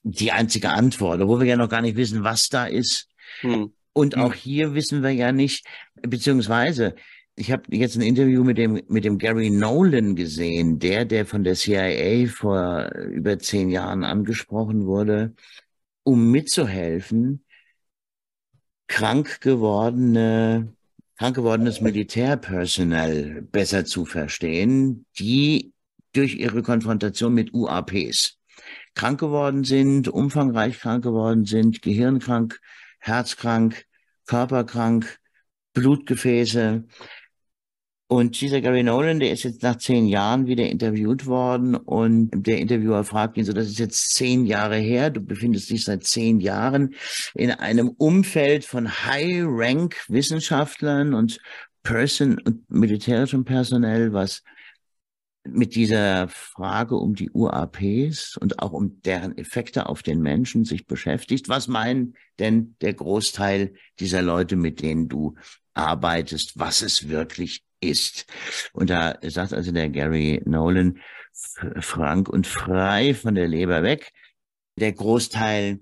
die einzige Antwort, obwohl wir ja noch gar nicht wissen, was da ist. Hm. Und hm. auch hier wissen wir ja nicht, beziehungsweise ich habe jetzt ein Interview mit dem mit dem Gary Nolan gesehen, der der von der CIA vor über zehn Jahren angesprochen wurde, um mitzuhelfen, krank gewordene krank gewordenes Militärpersonal besser zu verstehen, die durch ihre Konfrontation mit UAPs krank geworden sind, umfangreich krank geworden sind, gehirnkrank, herzkrank, körperkrank, Blutgefäße. Und dieser Gary Nolan, der ist jetzt nach zehn Jahren wieder interviewt worden und der Interviewer fragt ihn so, das ist jetzt zehn Jahre her, du befindest dich seit zehn Jahren in einem Umfeld von High-Rank-Wissenschaftlern und Person und militärischem Personell, was mit dieser Frage um die UAPs und auch um deren Effekte auf den Menschen sich beschäftigt. Was meinen denn der Großteil dieser Leute, mit denen du arbeitest, was es wirklich ist? Und da sagt also der Gary Nolan, frank und frei von der Leber weg. Der Großteil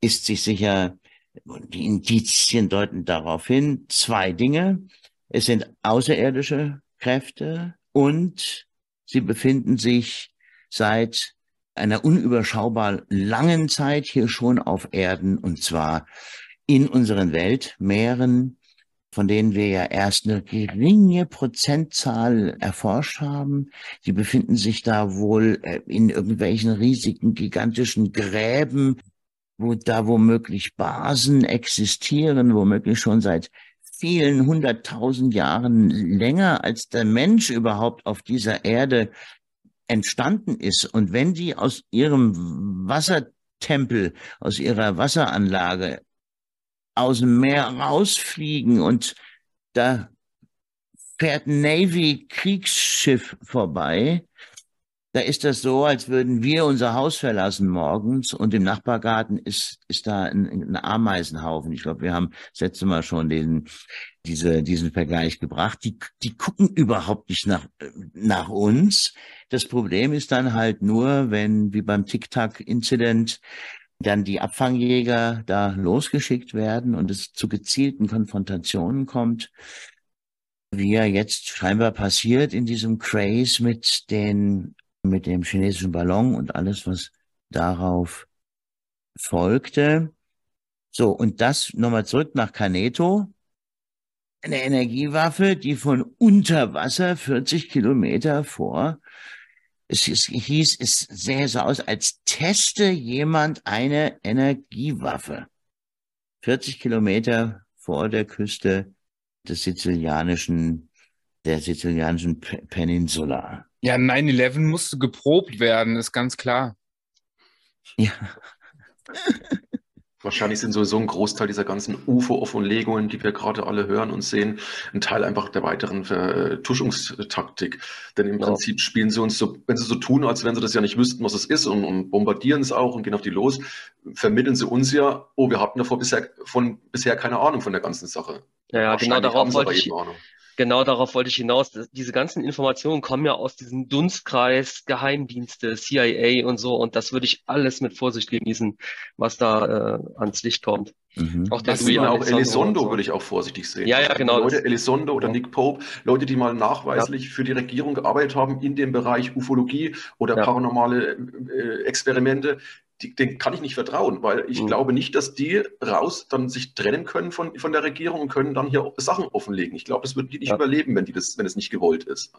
ist sich sicher, die Indizien deuten darauf hin, zwei Dinge. Es sind außerirdische Kräfte, und sie befinden sich seit einer unüberschaubar langen Zeit hier schon auf Erden und zwar in unseren Weltmeeren, von denen wir ja erst eine geringe Prozentzahl erforscht haben. Die befinden sich da wohl äh, in irgendwelchen riesigen, gigantischen Gräben, wo da womöglich Basen existieren, womöglich schon seit vielen hunderttausend Jahren länger als der Mensch überhaupt auf dieser Erde entstanden ist. Und wenn die aus ihrem Wassertempel, aus ihrer Wasseranlage aus dem Meer rausfliegen und da fährt ein Navy-Kriegsschiff vorbei, da ist das so, als würden wir unser Haus verlassen morgens und im Nachbargarten ist, ist da ein, ein Ameisenhaufen. Ich glaube, wir haben das letzte Mal schon den, diese, diesen Vergleich gebracht. Die, die gucken überhaupt nicht nach, nach uns. Das Problem ist dann halt nur, wenn, wie beim Tic-Tac-Incident, dann die Abfangjäger da losgeschickt werden und es zu gezielten Konfrontationen kommt, wie ja jetzt scheinbar passiert in diesem Craze mit den mit dem chinesischen Ballon und alles, was darauf folgte. So, und das nochmal zurück nach Caneto. Eine Energiewaffe, die von unter Wasser 40 Kilometer vor es, es hieß, es sähe so aus, als teste jemand eine Energiewaffe. 40 Kilometer vor der Küste des sizilianischen, der sizilianischen Peninsula. Ja, 9-11 musste geprobt werden, ist ganz klar. Ja. Wahrscheinlich sind sowieso ein Großteil dieser ganzen UFO-Offenlegungen, die wir gerade alle hören und sehen, ein Teil einfach der weiteren Vertuschungstaktik. Denn im Ja. Prinzip spielen sie uns so, wenn sie so tun, als wenn sie das ja nicht wüssten, was es ist und, und bombardieren es auch und gehen auf die los, vermitteln sie uns ja, oh, wir hatten davor bisher, von, bisher keine Ahnung von der ganzen Sache. Ja, genau darauf sie wollte aber ich, eben Ahnung. Genau darauf wollte ich hinaus. Diese ganzen Informationen kommen ja aus diesem Dunstkreis, Geheimdienste, CIA und so. Und das würde ich alles mit Vorsicht genießen, was da äh, ans Licht kommt. Mhm. Auch Das sieht man auch Elizondo, so. würde ich auch vorsichtig sehen. Ja, ja, genau, Leute, Elizondo oder ja. Nick Pope, Leute, die mal nachweislich für die Regierung gearbeitet haben in dem Bereich Ufologie oder Ja. paranormale äh, Experimente, die, denen kann ich nicht vertrauen, weil ich Mhm. glaube nicht, dass die raus dann sich trennen können von, von der Regierung und können dann hier Sachen offenlegen. Ich glaube, das würden die nicht Ja. überleben, wenn die das, wenn es nicht gewollt ist.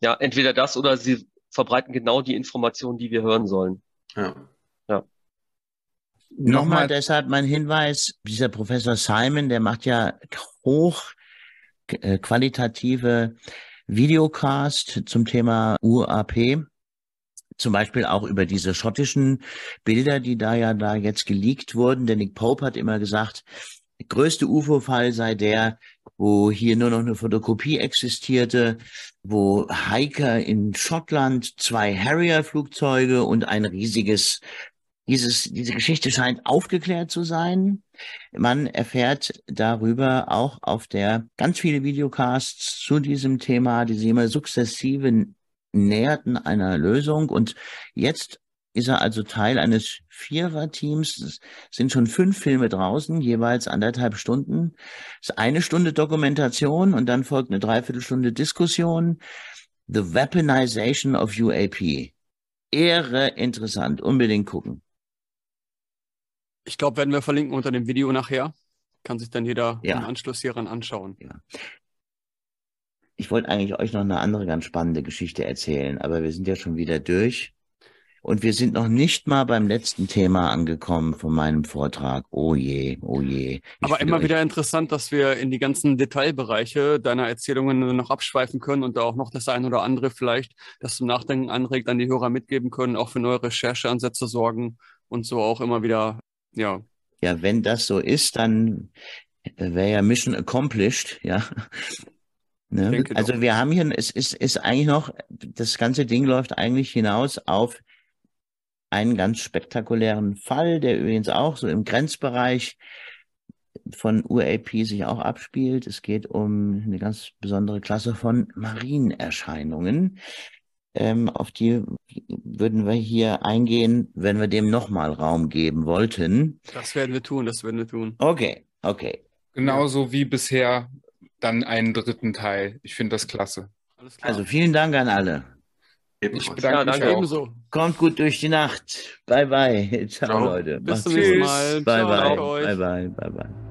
Ja, entweder das oder sie verbreiten genau die Informationen, die wir hören sollen. Ja. Nochmal Nochmal- deshalb mein Hinweis, dieser Professor Simon, der macht ja hoch äh, qualitative Videocast zum Thema UAP. Zum Beispiel auch über diese schottischen Bilder, die da ja da jetzt geleakt wurden. Der Nick Pope hat immer gesagt, der größte UFO-Fall sei der, wo hier nur noch eine Fotokopie existierte, wo Hiker in Schottland zwei Harrier-Flugzeuge und ein riesiges dieses, diese Geschichte scheint aufgeklärt zu sein. Man erfährt darüber auch auf der ganz viele Videocasts zu diesem Thema, die sich immer sukzessive näherten einer Lösung. Und jetzt ist er also Teil eines Vierer-Teams. Es sind schon fünf Filme draußen, jeweils anderthalb Stunden. Es ist eine Stunde Dokumentation und dann folgt eine Dreiviertelstunde Diskussion. The Weaponization of UAP. Ehre interessant. Unbedingt gucken. Ich glaube, werden wir verlinken unter dem Video nachher. Kann sich dann jeder Ja. im Anschluss hieran anschauen. Ich wollte eigentlich euch noch eine andere ganz spannende Geschichte erzählen, aber wir sind ja schon wieder durch. Und wir sind noch nicht mal beim letzten Thema angekommen von meinem Vortrag. Oh je, oh je. Ich Aber immer wieder interessant, dass wir in die ganzen Detailbereiche deiner Erzählungen noch abschweifen können und da auch noch das ein oder andere vielleicht, das zum Nachdenken anregt, an die Hörer mitgeben können, auch für neue Rechercheansätze sorgen und so auch immer wieder, ja, Ja, wenn das so ist, dann wäre ja Mission accomplished, ja. Ne? Also doch. wir haben hier, es ist, ist eigentlich noch, das ganze Ding läuft eigentlich hinaus auf einen ganz spektakulären Fall, der übrigens auch so im Grenzbereich von UAP sich auch abspielt. Es geht um eine ganz besondere Klasse von Marienerscheinungen. Ähm, auf die würden wir hier eingehen, wenn wir dem nochmal Raum geben wollten. das werden wir tun, das werden wir tun. Okay, okay. Genauso wie bisher dann einen dritten Teil. Ich finde das klasse. Alles klar. Also vielen Dank an alle. Ich bedanke Ja, mich auch. Ebenso. Kommt gut durch die Nacht. Bye bye. Ciao, Ciao. Leute. Bis zum nächsten Tschüss. Mal. Bye Ciao, bye. danke euch. Bye bye. Bye bye.